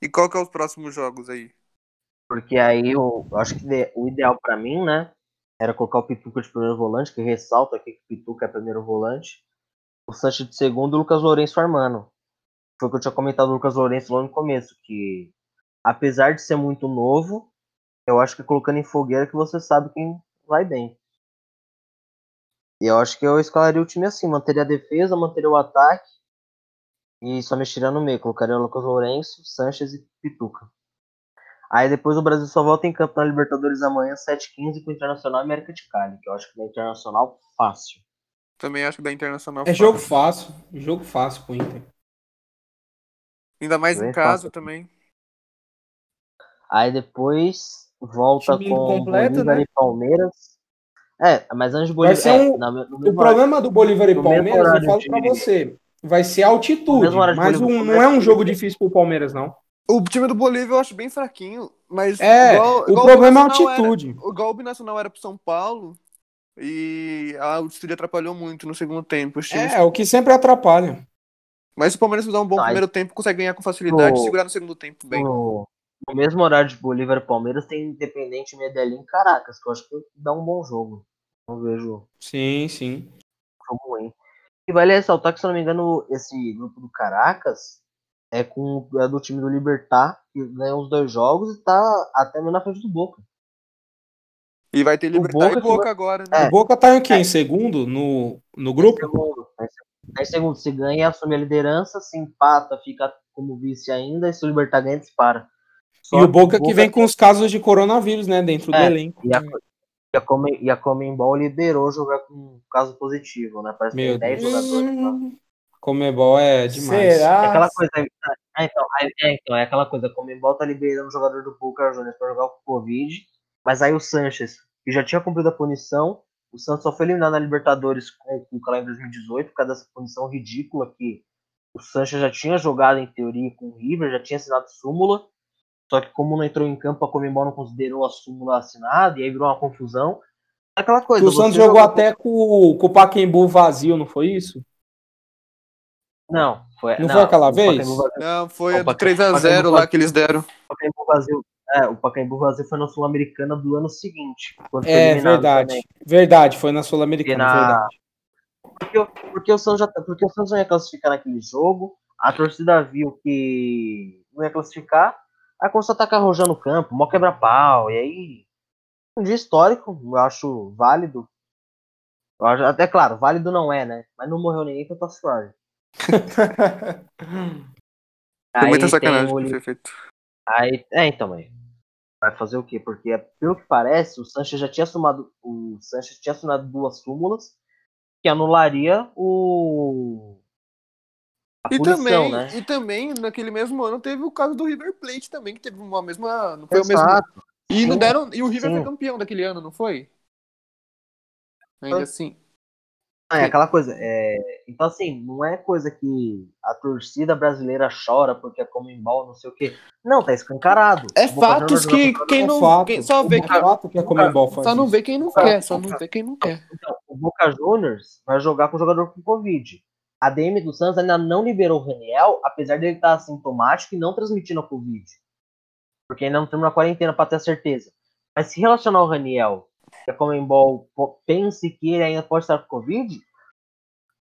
E qual que é os próximos jogos aí? Porque aí eu, eu acho que o ideal para mim, né, era colocar o Pituca de primeiro volante, que ressalta aqui que o Pituca é primeiro volante. O Sanches de segundo e o Lucas Lourenço armando. Foi o que eu tinha comentado do Lucas Lourenço lá no começo, que apesar de ser muito novo, eu acho que colocando em fogueira que você sabe quem vai bem. E eu acho que eu escalaria o time assim, manteria a defesa, manteria o ataque e só mexeria no meio. Colocaria o Lucas Lourenço, Sanches e Pituca. Aí depois o Brasil só volta em campo na Libertadores amanhã, 7h15, com o Internacional América de Cali, que eu acho que é Internacional fácil. Também acho que da Internacional É fácil. jogo fácil. Jogo fácil pro Inter. Ainda mais Bem em casa fácil. também. Aí depois volta Time com completo, Bolívar né? e Palmeiras. É, mas antes do Bolívar. É, um... o problema do Bolívar e Palmeiras, eu falo pra você, vai ser altitude. Mas um, não é um jogo difícil pro Palmeiras, não. O time do Bolívia eu acho bem fraquinho, mas. É, igual, igual o problema é a altitude. Era, igual o Binacional era pro São Paulo e a altitude atrapalhou muito no segundo tempo. É, o que sempre atrapalha. Mas se o Palmeiras dar um bom primeiro tempo, consegue ganhar com facilidade e segurar no segundo tempo bem. No, no mesmo horário de Bolívar e Palmeiras tem Independente Medellín e Caracas, que eu acho que dá um bom jogo. Não vejo. Sim, sim. Jogo ruim. E vale ressaltar que, se não me engano, esse grupo do Caracas é com é do time do Libertar, que ganhou os dois jogos e tá até mesmo na frente do Boca. E vai ter Libertar Boca e Boca agora, né? É. O Boca tá em quê? Em segundo no, no grupo? Em segundo. Em segundo, se ganha, assume a liderança, se empata, fica como vice ainda, e se o Libertar ganha, dispara. Só e o Boca, que vem com os casos de coronavírus, né, dentro é, do elenco. E a, e a, Come, e a Comembol liberou jogar com caso positivo, né? Parece Meu que tem 10 jogadores. Tá? Comembol é demais. Será? É aquela coisa. É, então, é, então, é aquela coisa. Comembol tá liberando o jogador do Boca Juniors pra jogar com o Covid. Mas aí o Sanches, que já tinha cumprido a punição, o Santos só foi eliminado na Libertadores com o Cuca lá em 2018 por causa dessa punição ridícula que o Sanches já tinha jogado em teoria com o River, já tinha assinado súmula. Só que como não entrou em campo, a Comembol não considerou a súmula assinada e aí virou uma confusão. Aquela coisa. o Santos jogou, jogou até com, com o Paquembu vazio, não foi isso? Não, foi. Não, não foi aquela vez? Não, foi a do 3x0 lá que eles deram. O Pacaembu vazio, é, o Pacaembu vazio foi na Sul-Americana do ano seguinte. É, verdade. Também. Verdade, foi na Sul-Americana, na... verdade. Porque, porque, o Santos já, porque o Santos não ia classificar naquele jogo, a torcida viu que não ia classificar, Aí começou a tacar rojão no campo, mó quebra-pau, e aí. Um dia histórico, eu acho válido. Eu acho, até claro, válido não é, né? Mas não morreu ninguém, então tá suave. Foi [LAUGHS] muita sacanagem o... feito. Aí, é, então, mãe. Vai fazer o quê? Porque, pelo que parece, o Sanches já tinha assumado. O Sanches tinha assinado duas súmulas que anularia o e também, né? e também, naquele mesmo ano, teve o caso do River Plate também, que teve uma mesma. Não foi Exato. o mesmo. E, não deram, e o River Sim. foi campeão daquele ano, não foi? Ainda assim. É aquela coisa. É... Então, assim, não é coisa que a torcida brasileira chora porque é Comembol, não sei o quê. Não, tá escancarado. É fatos que quem não. fato, quem só vê que, fato que a Comembol faz. Só não vê quem não quer, só não vê quem não quer. Então, o Boca Juniors vai jogar com o jogador com Covid a DM do Santos ainda não liberou o Raniel, apesar dele estar assintomático e não transmitindo a Covid. Porque ainda não temos na quarentena para ter certeza. Mas se relacionar ao Raniel, a Comembol pense que ele ainda pode estar com Covid,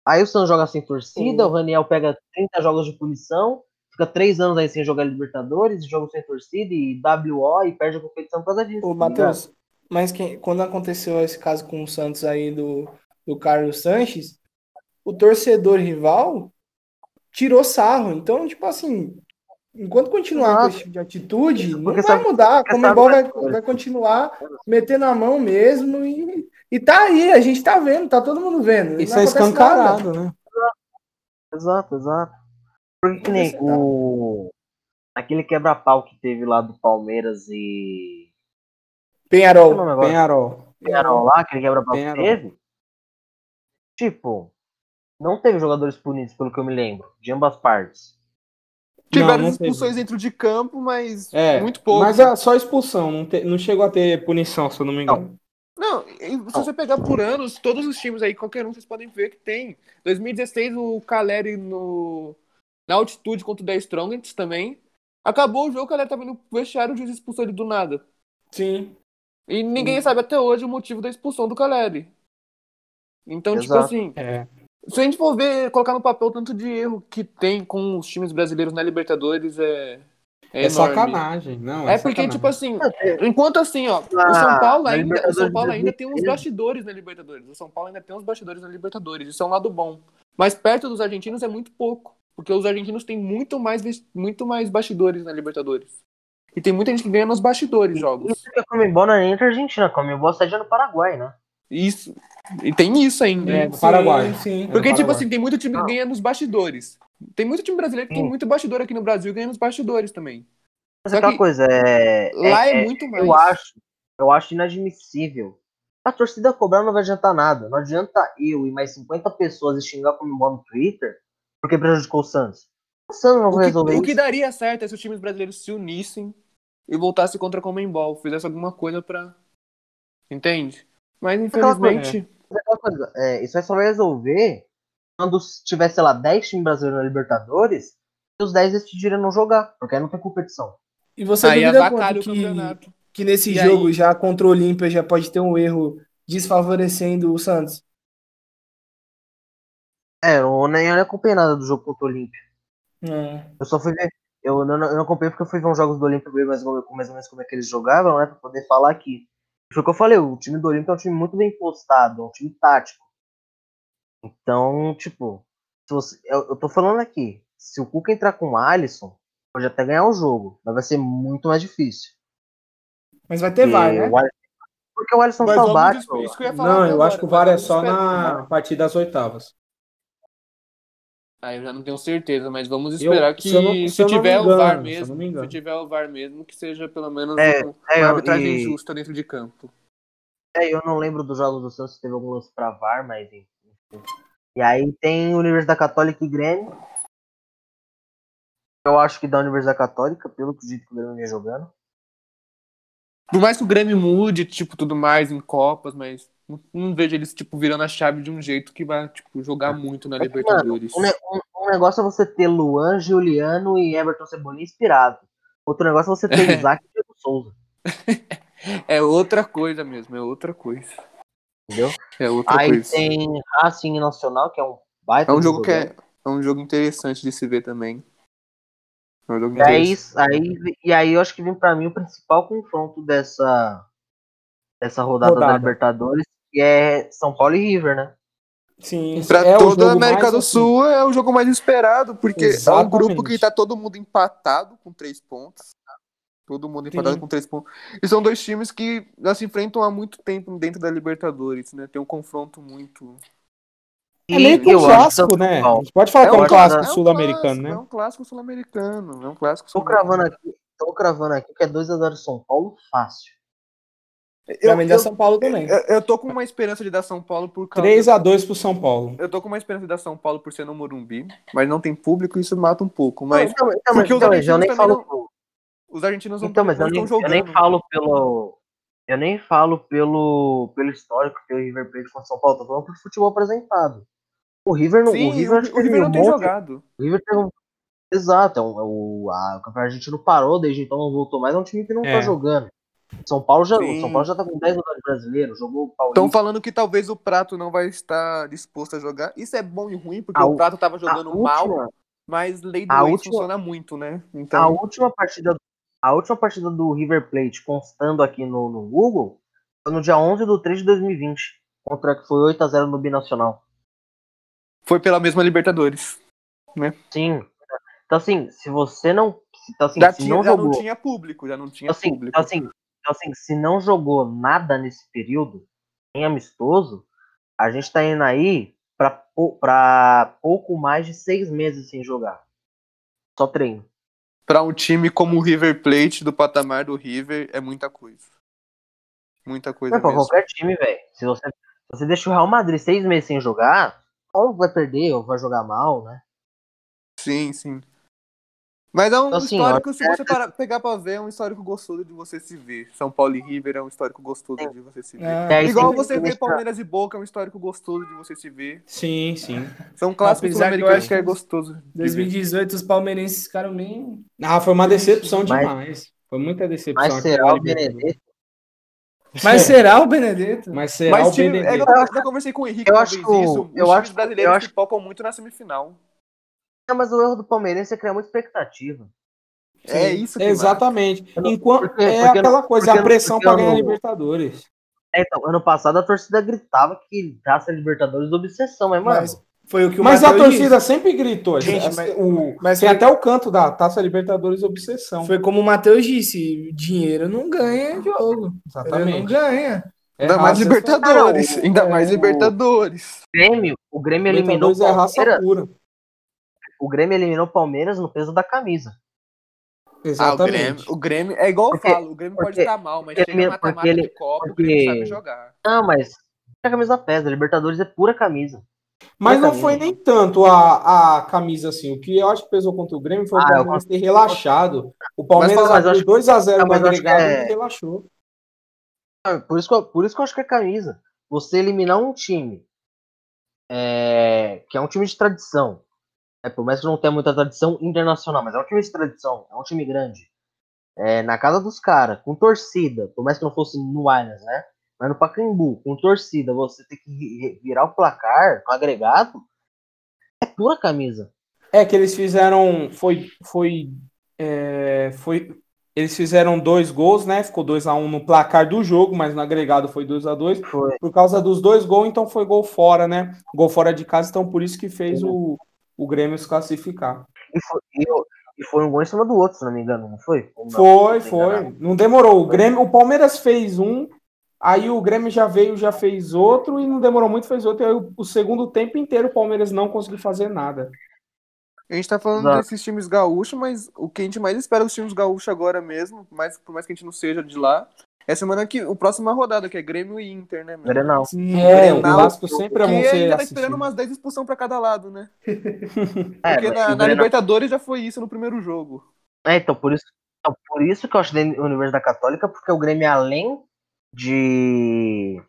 aí o Santos joga sem torcida, Sim. o Raniel pega 30 jogos de punição, fica 3 anos aí sem jogar Libertadores, joga sem torcida e WO e perde a competição por causa disso. Ô, Matheus, mas quem, quando aconteceu esse caso com o Santos aí do, do Carlos Sanches, o torcedor rival tirou sarro. Então, tipo assim, enquanto continuar Nossa. com esse tipo de atitude, não vai sabe, mudar. A Comembol vai, vai continuar metendo a mão mesmo e, e tá aí, a gente tá vendo, tá todo mundo vendo. Isso é escancarado, né? Exato, exato. Porque nem o. Aquele quebra-pau que teve lá do Palmeiras e. Penharol. Penharol. Penharol lá, aquele quebra-pau que teve. Tipo, não teve jogadores punidos, pelo que eu me lembro, de ambas partes. Tiveram não, expulsões dentro de campo, mas é, muito pouco. Mas é só expulsão, não, te, não chegou a ter punição, se eu não me engano. Não, se você pegar por anos, todos os times aí, qualquer um, vocês podem ver que tem. 2016, o Caleri no, na altitude contra o 10 Strongest também. Acabou o jogo, o Caleri tava no vestiário, o juiz expulsou ele do nada. Sim. E ninguém Sim. sabe até hoje o motivo da expulsão do Caleri. Então, tipo Exato. tipo assim, é. Se a gente for ver, colocar no papel tanto de erro que tem com os times brasileiros na Libertadores, é. É, é sacanagem, não. É, é porque, sacanagem. tipo assim, enquanto assim, ó, ah, o São Paulo ainda, o São Paulo ainda tem uns bastidores na Libertadores. O São Paulo ainda tem uns bastidores na Libertadores. Isso é um lado bom. Mas perto dos argentinos é muito pouco. Porque os argentinos têm muito mais, muito mais bastidores na Libertadores. E tem muita gente que ganha nos bastidores jogos. Isso que a Comembol não é nem Argentina, a Comembol sede é no Paraguai, né? Isso. E tem isso ainda. É, no Paraguai. Sim, Porque, tipo assim, tem muito time que ganha nos bastidores. Tem muito time brasileiro que tem muito bastidor aqui no Brasil ganha nos bastidores também. Mas aquela coisa, é. Lá é, é, muito mais. Eu acho, eu acho inadmissível. A torcida cobrar não vai adiantar nada. Não adianta eu e mais 50 pessoas xingar como no Twitter porque prejudicou o Santos. O Santos não vai resolver O que daria certo é se os times brasileiros se unissem e voltassem contra a Comembol, fizesse alguma coisa pra. Entende? Mas infelizmente. Coisa, é, isso aí só vai resolver quando tiver, sei lá, 10 times brasileiros na Libertadores e os 10 decidirem não jogar, porque aí não tem competição. E você aí duvida quanto que, que nesse e jogo aí... já contra o Olímpia já pode ter um erro desfavorecendo o Santos? É, eu nem acompanhei nada do jogo contra o Olímpia. É. Eu só fui ver. Eu não, eu não acompanhei porque eu fui ver uns jogos do Olímpia ver mais, mais ou menos como é que eles jogavam, né? Pra poder falar aqui. Foi o que eu falei, o time do Olímpia é um time muito bem postado, é um time tático. Então, tipo, se você, eu, eu tô falando aqui, se o Cuca entrar com o Alisson, pode até ganhar o jogo, mas vai ser muito mais difícil. Mas vai ter VAR, né? O porque o Alisson só bate. Não, eu acho que o VAR é só na partida das oitavas. Ah, eu já não tenho certeza, mas vamos esperar eu, que se, não, se, se tiver engano, o VAR mesmo, se, se, tiver o VAR mesmo, que seja pelo menos é, um, é, uma arbitragem e... justa dentro de campo. É, eu não lembro dos jogos do Santos se teve algum lance pra VAR, mas enfim. E aí tem Universidade Católica e Grêmio. Eu acho que da Universidade Católica, pelo que o jeito que o Grêmio vem jogando. Por mais que o Grêmio mude, tipo, tudo mais em Copas, mas não, não, vejo eles, tipo, virando a chave de um jeito que vai, tipo, jogar muito na é Libertadores. Mano, um, um, negócio é você ter Luan, Juliano e Everton Cebolinha inspirado. Outro negócio é você ter [LAUGHS] Isaac e Diego Souza. [LAUGHS] é outra coisa mesmo, é outra coisa. Entendeu? É outra Aí coisa. tem Racing Nacional, que é um baita É um jogo que é, é um jogo interessante de se ver também. É um e aí, aí, e aí eu acho que vem para mim o principal confronto dessa, dessa rodada, rodada. da Libertadores, que é São Paulo e River, né? Sim, pra é toda a América do assim. Sul é o jogo mais esperado, porque Exatamente. é um grupo que tá todo mundo empatado com três pontos. Todo mundo empatado Sim. com três pontos. E são dois times que já se enfrentam há muito tempo dentro da Libertadores, né? Tem um confronto muito. É meio que um clássico, né? A gente pode falar é que é um clássico sul-americano, né? É um clássico sul-americano. É um clássico sul Tô cravando aqui, tô cravando aqui que é 2x0 São Paulo fácil. Eu, também dá São Paulo também. Eu, eu, tô com uma esperança de dar São Paulo por causa. 3x2 pro São Paulo. Eu tô com uma esperança de dar São Paulo por ser no Morumbi, mas não tem público e isso mata um pouco. Mas. Então, então, porque então, os argentinos eu nem falo. Não, os argentinos então, não, mas não eu nem, estão jogando. Eu nem falo pelo. Eu nem falo pelo, pelo histórico que o River Plate com São Paulo, tô falando pelo futebol apresentado. O River não, Sim, o River, o, o River não tem monte, jogado. O River tem um, Exato, é um, é o, a, o campeonato argentino parou, desde então não voltou mais, é um time que não tá é. tá jogando. São Paulo já, São Paulo já tá com 10 jogadores brasileiros, jogou o Paulista. Estão falando que talvez o Prato não vai estar disposto a jogar. Isso é bom e ruim, porque a, o Prato tava jogando mal, mas lei do ex funciona muito, né? Então... A última partida a última partida do River Plate, constando aqui no, no Google, foi no dia 11 de 3 de 2020, contra que foi 8 a 0 no Binacional. Foi pela mesma Libertadores, né? Sim. Então assim, se você não então, assim, já, tinha, não já jogou, não tinha público, já não tinha assim, público. Assim, então, assim, se não jogou nada nesse período, nem amistoso, a gente tá indo aí pra, pra pouco mais de seis meses sem jogar. Só treino. Pra um time como o River Plate, do patamar do River, é muita coisa. Muita coisa Não, pra qualquer time, velho. Se você, se você deixa o Real Madrid seis meses sem jogar, ou vai perder, ou vai jogar mal, né? Sim, sim. Mas é um assim, histórico, ó, se você para, pegar pra ver, é um histórico gostoso de você se ver. São Paulo e River é um histórico gostoso de você se ver. É, Igual você ver Palmeiras e Boca é um histórico gostoso de você se ver. Sim, sim. São clássicos sul-americanos que, que é gostoso. 2018 os palmeirenses ficaram bem... Ah, foi uma decepção mas, demais. Foi muita decepção. Mas será o Benedetto? Mas será o Benedetto? Mas será mas, o time, Benedetto? É, eu, já conversei com o Henrique eu acho que isso. Eu acho brasileiros eu acho... pipocam muito na semifinal. Não, mas o erro do Palmeirense é criar muita expectativa. Sim, é isso que Exatamente. Enquanto porque, é porque, aquela coisa, a pressão para ganhar a Libertadores. É, então, ano passado a torcida gritava que taça Libertadores obsessão, mas, mano. Mas, foi o que o mas a torcida disse. sempre gritou. Gente, mas, o, mas tem foi... até o canto da Taça Libertadores Obsessão. Foi como o Matheus disse: dinheiro não ganha jogo. Exatamente. Ele não ganha. É ainda mais Libertadores. Não, ainda mais Libertadores. O Grêmio, o Grêmio eliminou o Palmeiras. É o Grêmio eliminou o Palmeiras no peso da camisa. Exatamente. Ah, o, Grêmio, o Grêmio é igual porque, eu falo, o Grêmio porque, pode estar mal, mas chega na matemática ele, de Copa, porque... o Grêmio sabe jogar. Não, mas a camisa pesa, Libertadores é pura camisa. Mas pura não camisa. foi nem tanto a, a camisa assim. O que eu acho que pesou contra o Grêmio foi ah, o Palmeiras ter relaxado. O Palmeiras abriu 2x0 no agregado é... e relaxou. Por isso, que eu, por isso que eu acho que é camisa. Você eliminar um time é, que é um time de tradição, é, por mais que não tenha muita tradição internacional, mas é um time de tradição, é um time grande. É, na casa dos caras, com torcida, por mais que não fosse no Allianz, né? Mas no Pacaembu, com torcida, você tem que virar o placar com agregado, é pura camisa. É que eles fizeram, foi, foi, é, foi, eles fizeram dois gols, né? Ficou 2 a 1 um no placar do jogo, mas no agregado foi 2 a 2 Por causa dos dois gols, então foi gol fora, né? Gol fora de casa, então por isso que fez o, o Grêmio se classificar. E foi, e, foi um gol em cima do outro, se não me engano, não foi? Não, foi, foi. Não demorou. O, Grêmio, o Palmeiras fez um, aí o Grêmio já veio, já fez outro, e não demorou muito, fez outro. E aí o, o segundo tempo inteiro o Palmeiras não conseguiu fazer nada. A gente tá falando Exato. desses times gaúchos, mas o que a gente mais espera dos times gaúchos agora mesmo, mais, por mais que a gente não seja de lá, é semana que o próxima rodada, que é Grêmio e Inter, né? Meu? Grenal. Sim, é, o Vasco sempre é bom ser ainda tá esperando umas 10 expulsões pra cada lado, né? [LAUGHS] É, Porque na, na Libertadores já foi isso no primeiro jogo. É, então por isso, então, por isso que eu acho da Universidade Católica, porque o Grêmio, além de.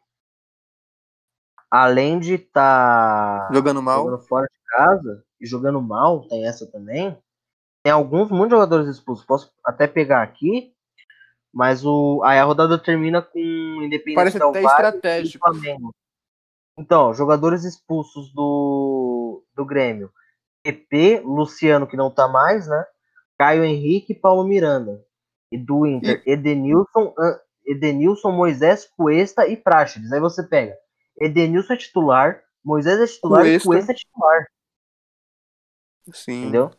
Além de estar tá jogando mal jogando fora de casa e jogando mal, tem essa também. Tem alguns, muitos jogadores expulsos. Posso até pegar aqui. Mas o, aí a rodada termina com Independente Parece Del até estratégico. Flamengo. Então, jogadores expulsos do, do Grêmio. PP, Luciano, que não tá mais, né? Caio Henrique e Paulo Miranda. E do Inter, e... Edenilson, Edenilson, Moisés, Cuesta e Praxedes. Aí você pega. Edenilson é titular, Moisés é titular Cuesta. e Cuesta é titular. Sim. Entendeu?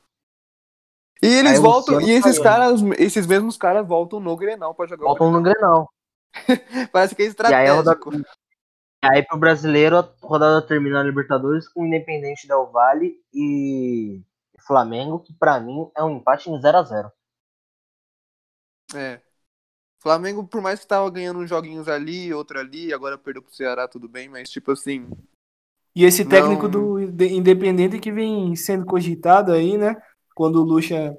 E eles voltam, e esses caras, esses mesmos caras voltam no Grenal pra jogar Voltam no Grenal. [LAUGHS] Parece que é estratégico. E aí, rodada... aí pro brasileiro, a rodada termina na Libertadores com o Independente Del Vale e Flamengo, que pra mim é um empate em 0x0. É. Flamengo, por mais que tava ganhando uns joguinhos ali, outro ali, agora perdeu pro Ceará, tudo bem, mas tipo assim. E esse técnico não... do Independente que vem sendo cogitado aí, né? Quando o Lucha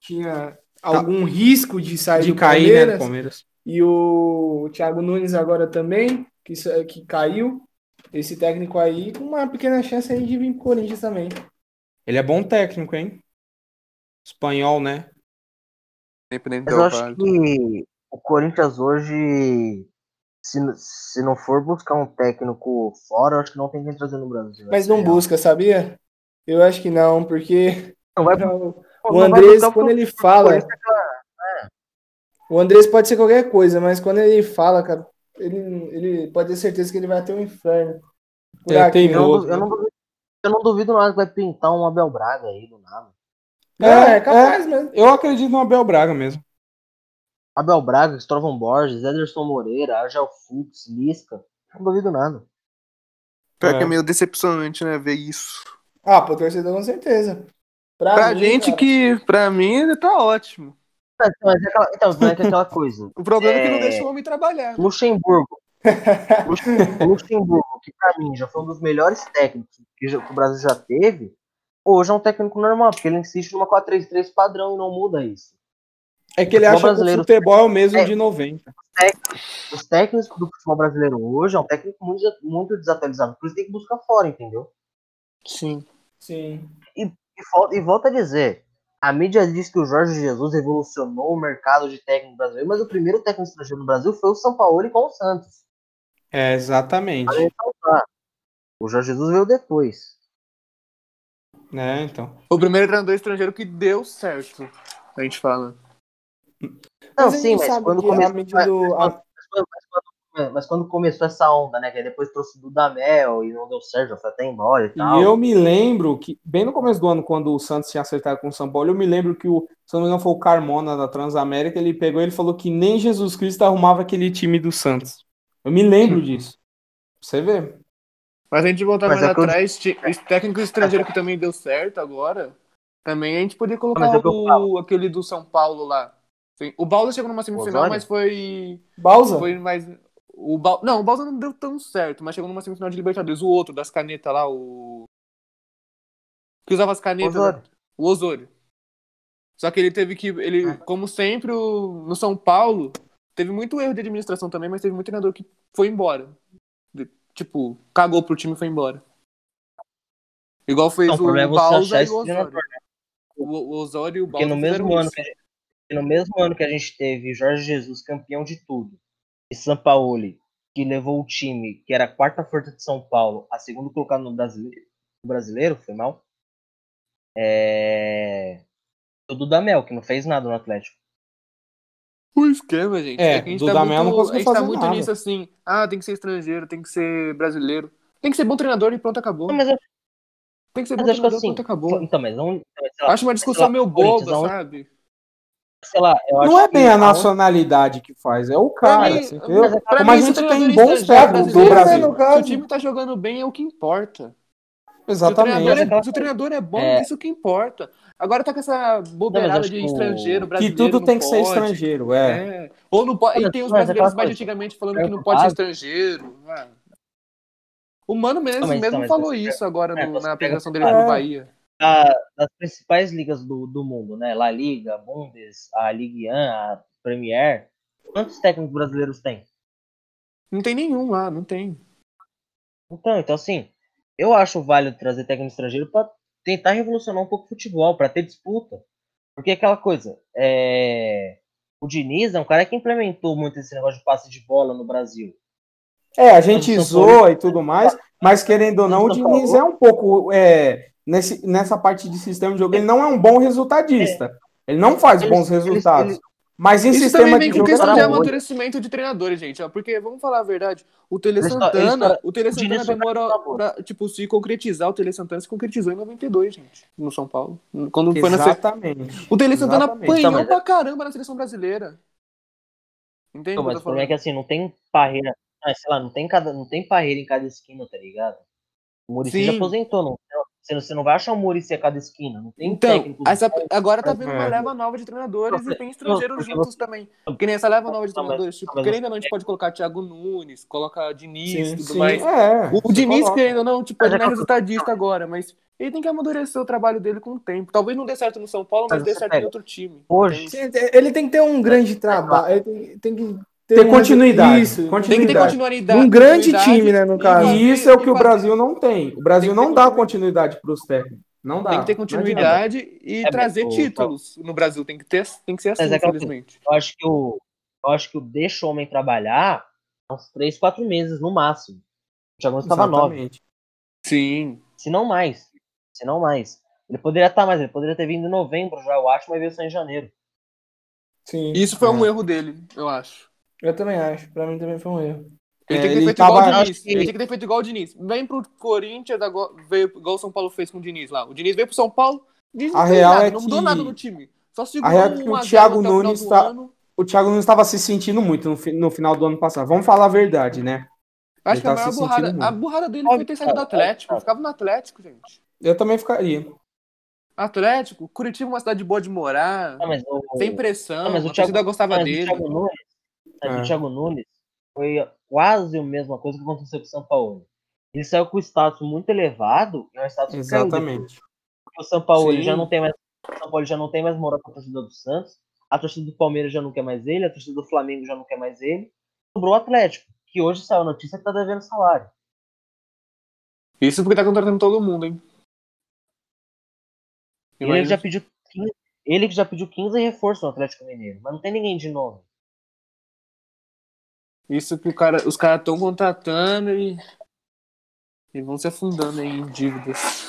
tinha algum tá. risco de sair de do cair, Palmeiras, né, Palmeiras. E o Thiago Nunes agora também, que, que caiu. Esse técnico aí com uma pequena chance aí de vir pro Corinthians também. Ele é bom técnico, hein? Espanhol, né? Mas eu acho que o Corinthians hoje, se, se não for buscar um técnico fora, eu acho que não tem quem trazer no Brasil. Mas não busca, sabia? Eu acho que não, porque não vai o, o Andrés, quando ele fala. É o Andrés pode ser qualquer coisa, mas quando ele fala, cara, ele, ele pode ter certeza que ele vai ter um inferno. Por é, aqui. Eu, não, eu, não duvido, eu não duvido nada que vai pintar um Abel Braga aí do nada. É, é, é capaz é, mesmo. Eu acredito no Abel Braga mesmo. Abel Braga, Strovan Borges, Ederson Moreira, Argel Fux, Lisca. Não duvido nada. Pior é. que é meio decepcionante, né, ver isso. Ah, pro torcedor com certeza. Pra, pra mim, gente cara. que, pra mim, ele tá ótimo. Mas é aquela, então, é aquela coisa. o problema é... é que não deixa o homem trabalhar. Né? [LAUGHS] Luxemburgo. Luxemburgo, que pra mim já foi um dos melhores técnicos que, o Brasil já teve, hoje é um técnico normal, porque ele insiste numa 4-3-3 padrão e não muda isso. É que ele acha brasileiro... que o futebol é o mesmo é, de 90. Os técnicos do futebol brasileiro hoje é um técnico muito, muito desatualizado, por isso tem que buscar fora, entendeu? Sim. Sim. E, e, e volta a dizer, a mídia diz que o Jorge Jesus revolucionou o mercado de técnico brasileiro, mas o primeiro técnico estrangeiro no Brasil foi o São Paulo e com o Santos. É, exatamente. O Jorge Jesus veio depois. É, então. O primeiro treinador estrangeiro que deu certo, a gente fala. Não, mas sim, mas quando começou. Mas, do... mas, mas, mas, quando começou essa onda, né? Que depois trouxe o Dudamel e não deu certo, foi até embora e tal. E eu me lembro que, bem no começo do ano, quando o Santos tinha acertado com o São Paulo, eu me lembro que o, se não me engano, foi o Carmona da Transamérica, ele pegou e ele falou que nem Jesus Cristo arrumava aquele time do Santos. Eu me lembro disso. Você vê. Mas a gente voltar mais é atrás, eu... técnico estrangeiro que também deu certo agora, também a gente poderia colocar o, aquele do São Paulo lá. O Balsa chegou numa semifinal, mas foi. Balsa? Foi mais. O ba... Não, o Balsa não deu tão certo, mas chegou numa semifinal de Libertadores. O outro, das canetas lá, o. Que usava as canetas. Osório. O Osório. Só que ele teve que. Ele, ah. como sempre, o... no São Paulo, teve muito erro de administração também, mas teve muito treinador que foi embora. Tipo, cagou pro time e foi embora. Igual fez não, o, o Balsa e o Osório. O, o Osório e o Balsa. Porque no mesmo ano que a gente no mesmo ano que a gente teve Jorge Jesus campeão de tudo e Sampaoli, que levou o time, que era a quarta força de São Paulo, a segundo colocado no brasileiro, no brasileiro foi mal. É... O Dudamel, que não fez nada no Atlético. O esquema, gente. É, é que a gente tá muito, não a gente tá muito nada. nisso assim. Ah, tem que ser estrangeiro, tem que ser brasileiro. Tem que ser bom treinador e pronto, acabou. Não, mas eu... Tem que ser mas bom treinador e assim, pronto, acabou. Então, mas não. Acho uma discussão meio boba, sabe? Sei lá, não é bem a nacionalidade que faz, é o cara. Mim, entendeu? Como a gente tem bons técnicos do Brasil. Se o time tá jogando bem, é o que importa. Exatamente. Se o treinador é, se o treinador é bom, é. isso que importa. Agora tá com essa bobeirada de estrangeiro, brasileiro. Que tudo tem que ser estrangeiro, é. é. Ou não pode. E tem os brasileiros mais antigamente falando que não pode ser estrangeiro. O Mano mesmo, mesmo então, falou isso agora é, no, na apresentação dele pro Bahia das principais ligas do, do mundo, né? La Liga, Bundes, a Ligue 1, a Premier. Quantos técnicos brasileiros tem? Não tem nenhum lá, não tem. Então, então assim, eu acho válido trazer técnico estrangeiro para tentar revolucionar um pouco o futebol, para ter disputa. Porque aquela coisa, é... o Diniz é um cara que implementou muito esse negócio de passe de bola no Brasil. É, a gente zoa e tudo mais, mas querendo ou não, o Diniz é um pouco é, nesse, nessa parte de sistema de jogo, ele não é um bom resultadista. Ele não faz bons resultados. Mas em Isso sistema também vem de com questão de amadurecimento de treinadores, gente. Porque, vamos falar a verdade, o Tele Santana, o Tele Santana demora pra, tipo, se concretizar. O Tele Santana se concretizou em 92, gente, no São Paulo. Quando foi Exatamente. Na... O Tele Santana Exatamente. apanhou então, pra caramba na seleção brasileira. Entende? Mas o problema é que assim, não tem parreira. Ah, sei lá, não tem, cada, não tem parreira em cada esquina, tá ligado? O Muricy já aposentou, não, você não, você não vai achar o Muricy a cada esquina. Não tem então, técnico. Essa, agora tá vindo uma leva nova de treinadores e tem estrangeiros juntos também. Porque nem essa leva nova de treinadores. Tipo, querendo ou não, a gente pode colocar Thiago Nunes, coloca Diniz e tudo sim. mais. É, o Diniz, coloca. querendo ou não, tipo, ele não é resultadista agora, mas ele tem que amadurecer o trabalho dele com o tempo. Talvez não dê certo no São Paulo, mas, mas dê certo pega. em outro time. Hoje. Ele tem que ter um grande trabalho. Ele tem, tem que ter, ter continuidade. Isso, continuidade. Tem que ter continuidade. Um grande time, né, no caso. E isso é o que o Brasil não tem. O Brasil não dá continuidade para os técnicos. Não dá. Tem que ter continuidade e é, trazer títulos. No Brasil tem que ter, tem que ser assim, é infelizmente. Eu acho que o eu acho que o deixa o homem trabalhar uns 3, 4 meses no máximo. O Thiago estava 9. Sim. Se não mais. Se não mais. Ele poderia estar mais, ele poderia ter vindo em novembro já, eu acho, mas veio só em janeiro. Sim. Isso foi é. um erro dele, eu acho. Eu também acho. Pra mim também foi um erro. Ele é, tem que ter feito tava... igual o Diniz. Que... Ele tem que ter feito igual o Diniz. Vem pro Corinthians, veio igual o São Paulo fez com o Diniz lá. O Diniz veio pro São Paulo, Diniz a real nada, é não que... mudou nada no time. Só segurou a real é que o Thiago Nunes tá... O Thiago Nunes estava se sentindo muito no, no, final do ano passado. Vamos falar a verdade, né? Acho ele que a maior burrada, a burrada dele foi ter saído do Atlético. Eu ficava no Atlético, gente. Eu também ficaria. Atlético, Curitiba é uma cidade boa de morar, não, o... sem pressão, não, mas o Thiago, a torcida gostava mas dele. O Thiago Nunes, é. o Thiago Nunes foi quase a mesma coisa que aconteceu com o São Paulo. Ele saiu com status muito elevado e é um status Exatamente. o São Paulo já não tem mais. O São Paulo já não tem mais moral com a torcida do Santos. A torcida do Palmeiras já não quer mais ele, a torcida do Flamengo já não quer mais ele. Sobrou o Atlético, que hoje saiu a notícia que tá devendo salário. Isso porque tá contratando todo mundo, hein? Ele já pediu 15, ele que já pediu 15 reforços no Atlético Mineiro, mas não tem ninguém de novo. Isso que o cara, os caras estão contratando e, e vão se afundando em dívidas.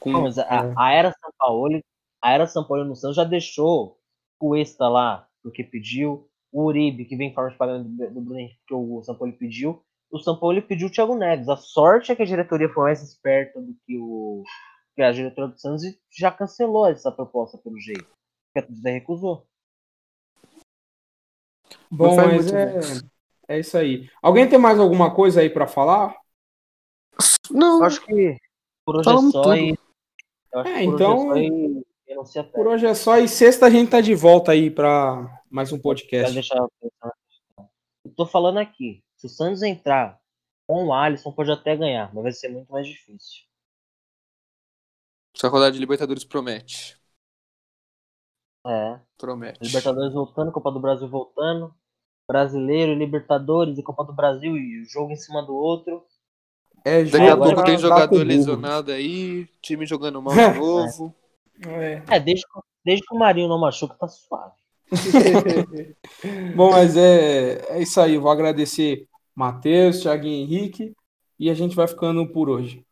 Com... Não, mas a, a, era São Paulo, a era São Paulo no Santos já deixou o Extra lá, porque pediu, o Uribe, que vem forma de pagamento do, do Bruno Henrique, que o São Paulo pediu, o São Paulo pediu o Thiago Neves. A sorte é que a diretoria foi mais esperta do que o que a diretoria do Santos já cancelou essa proposta pelo jeito. Porque a José recusou. Bom, mas é, é isso aí. Alguém tem mais alguma coisa aí para falar? Não. Acho que por hoje é só tudo. e. É, então. Por hoje é só e sexta a gente tá de volta aí para mais um podcast. Deixar... Eu tô falando aqui. Se o Santos entrar com o Alisson, pode até ganhar, mas vai ser muito mais difícil. Essa rodada de Libertadores promete. É. Promete. Libertadores voltando, Copa do Brasil voltando. Brasileiro, Libertadores e Copa do Brasil e jogo em cima do outro. É, Daqui a pouco tem jogador lesionado aí, time jogando mal [LAUGHS] de novo. É, é desde, desde que o Marinho não machuca, tá suave. [LAUGHS] Bom, mas é, é isso aí. vou agradecer Matheus, Thiago Henrique e a gente vai ficando por hoje.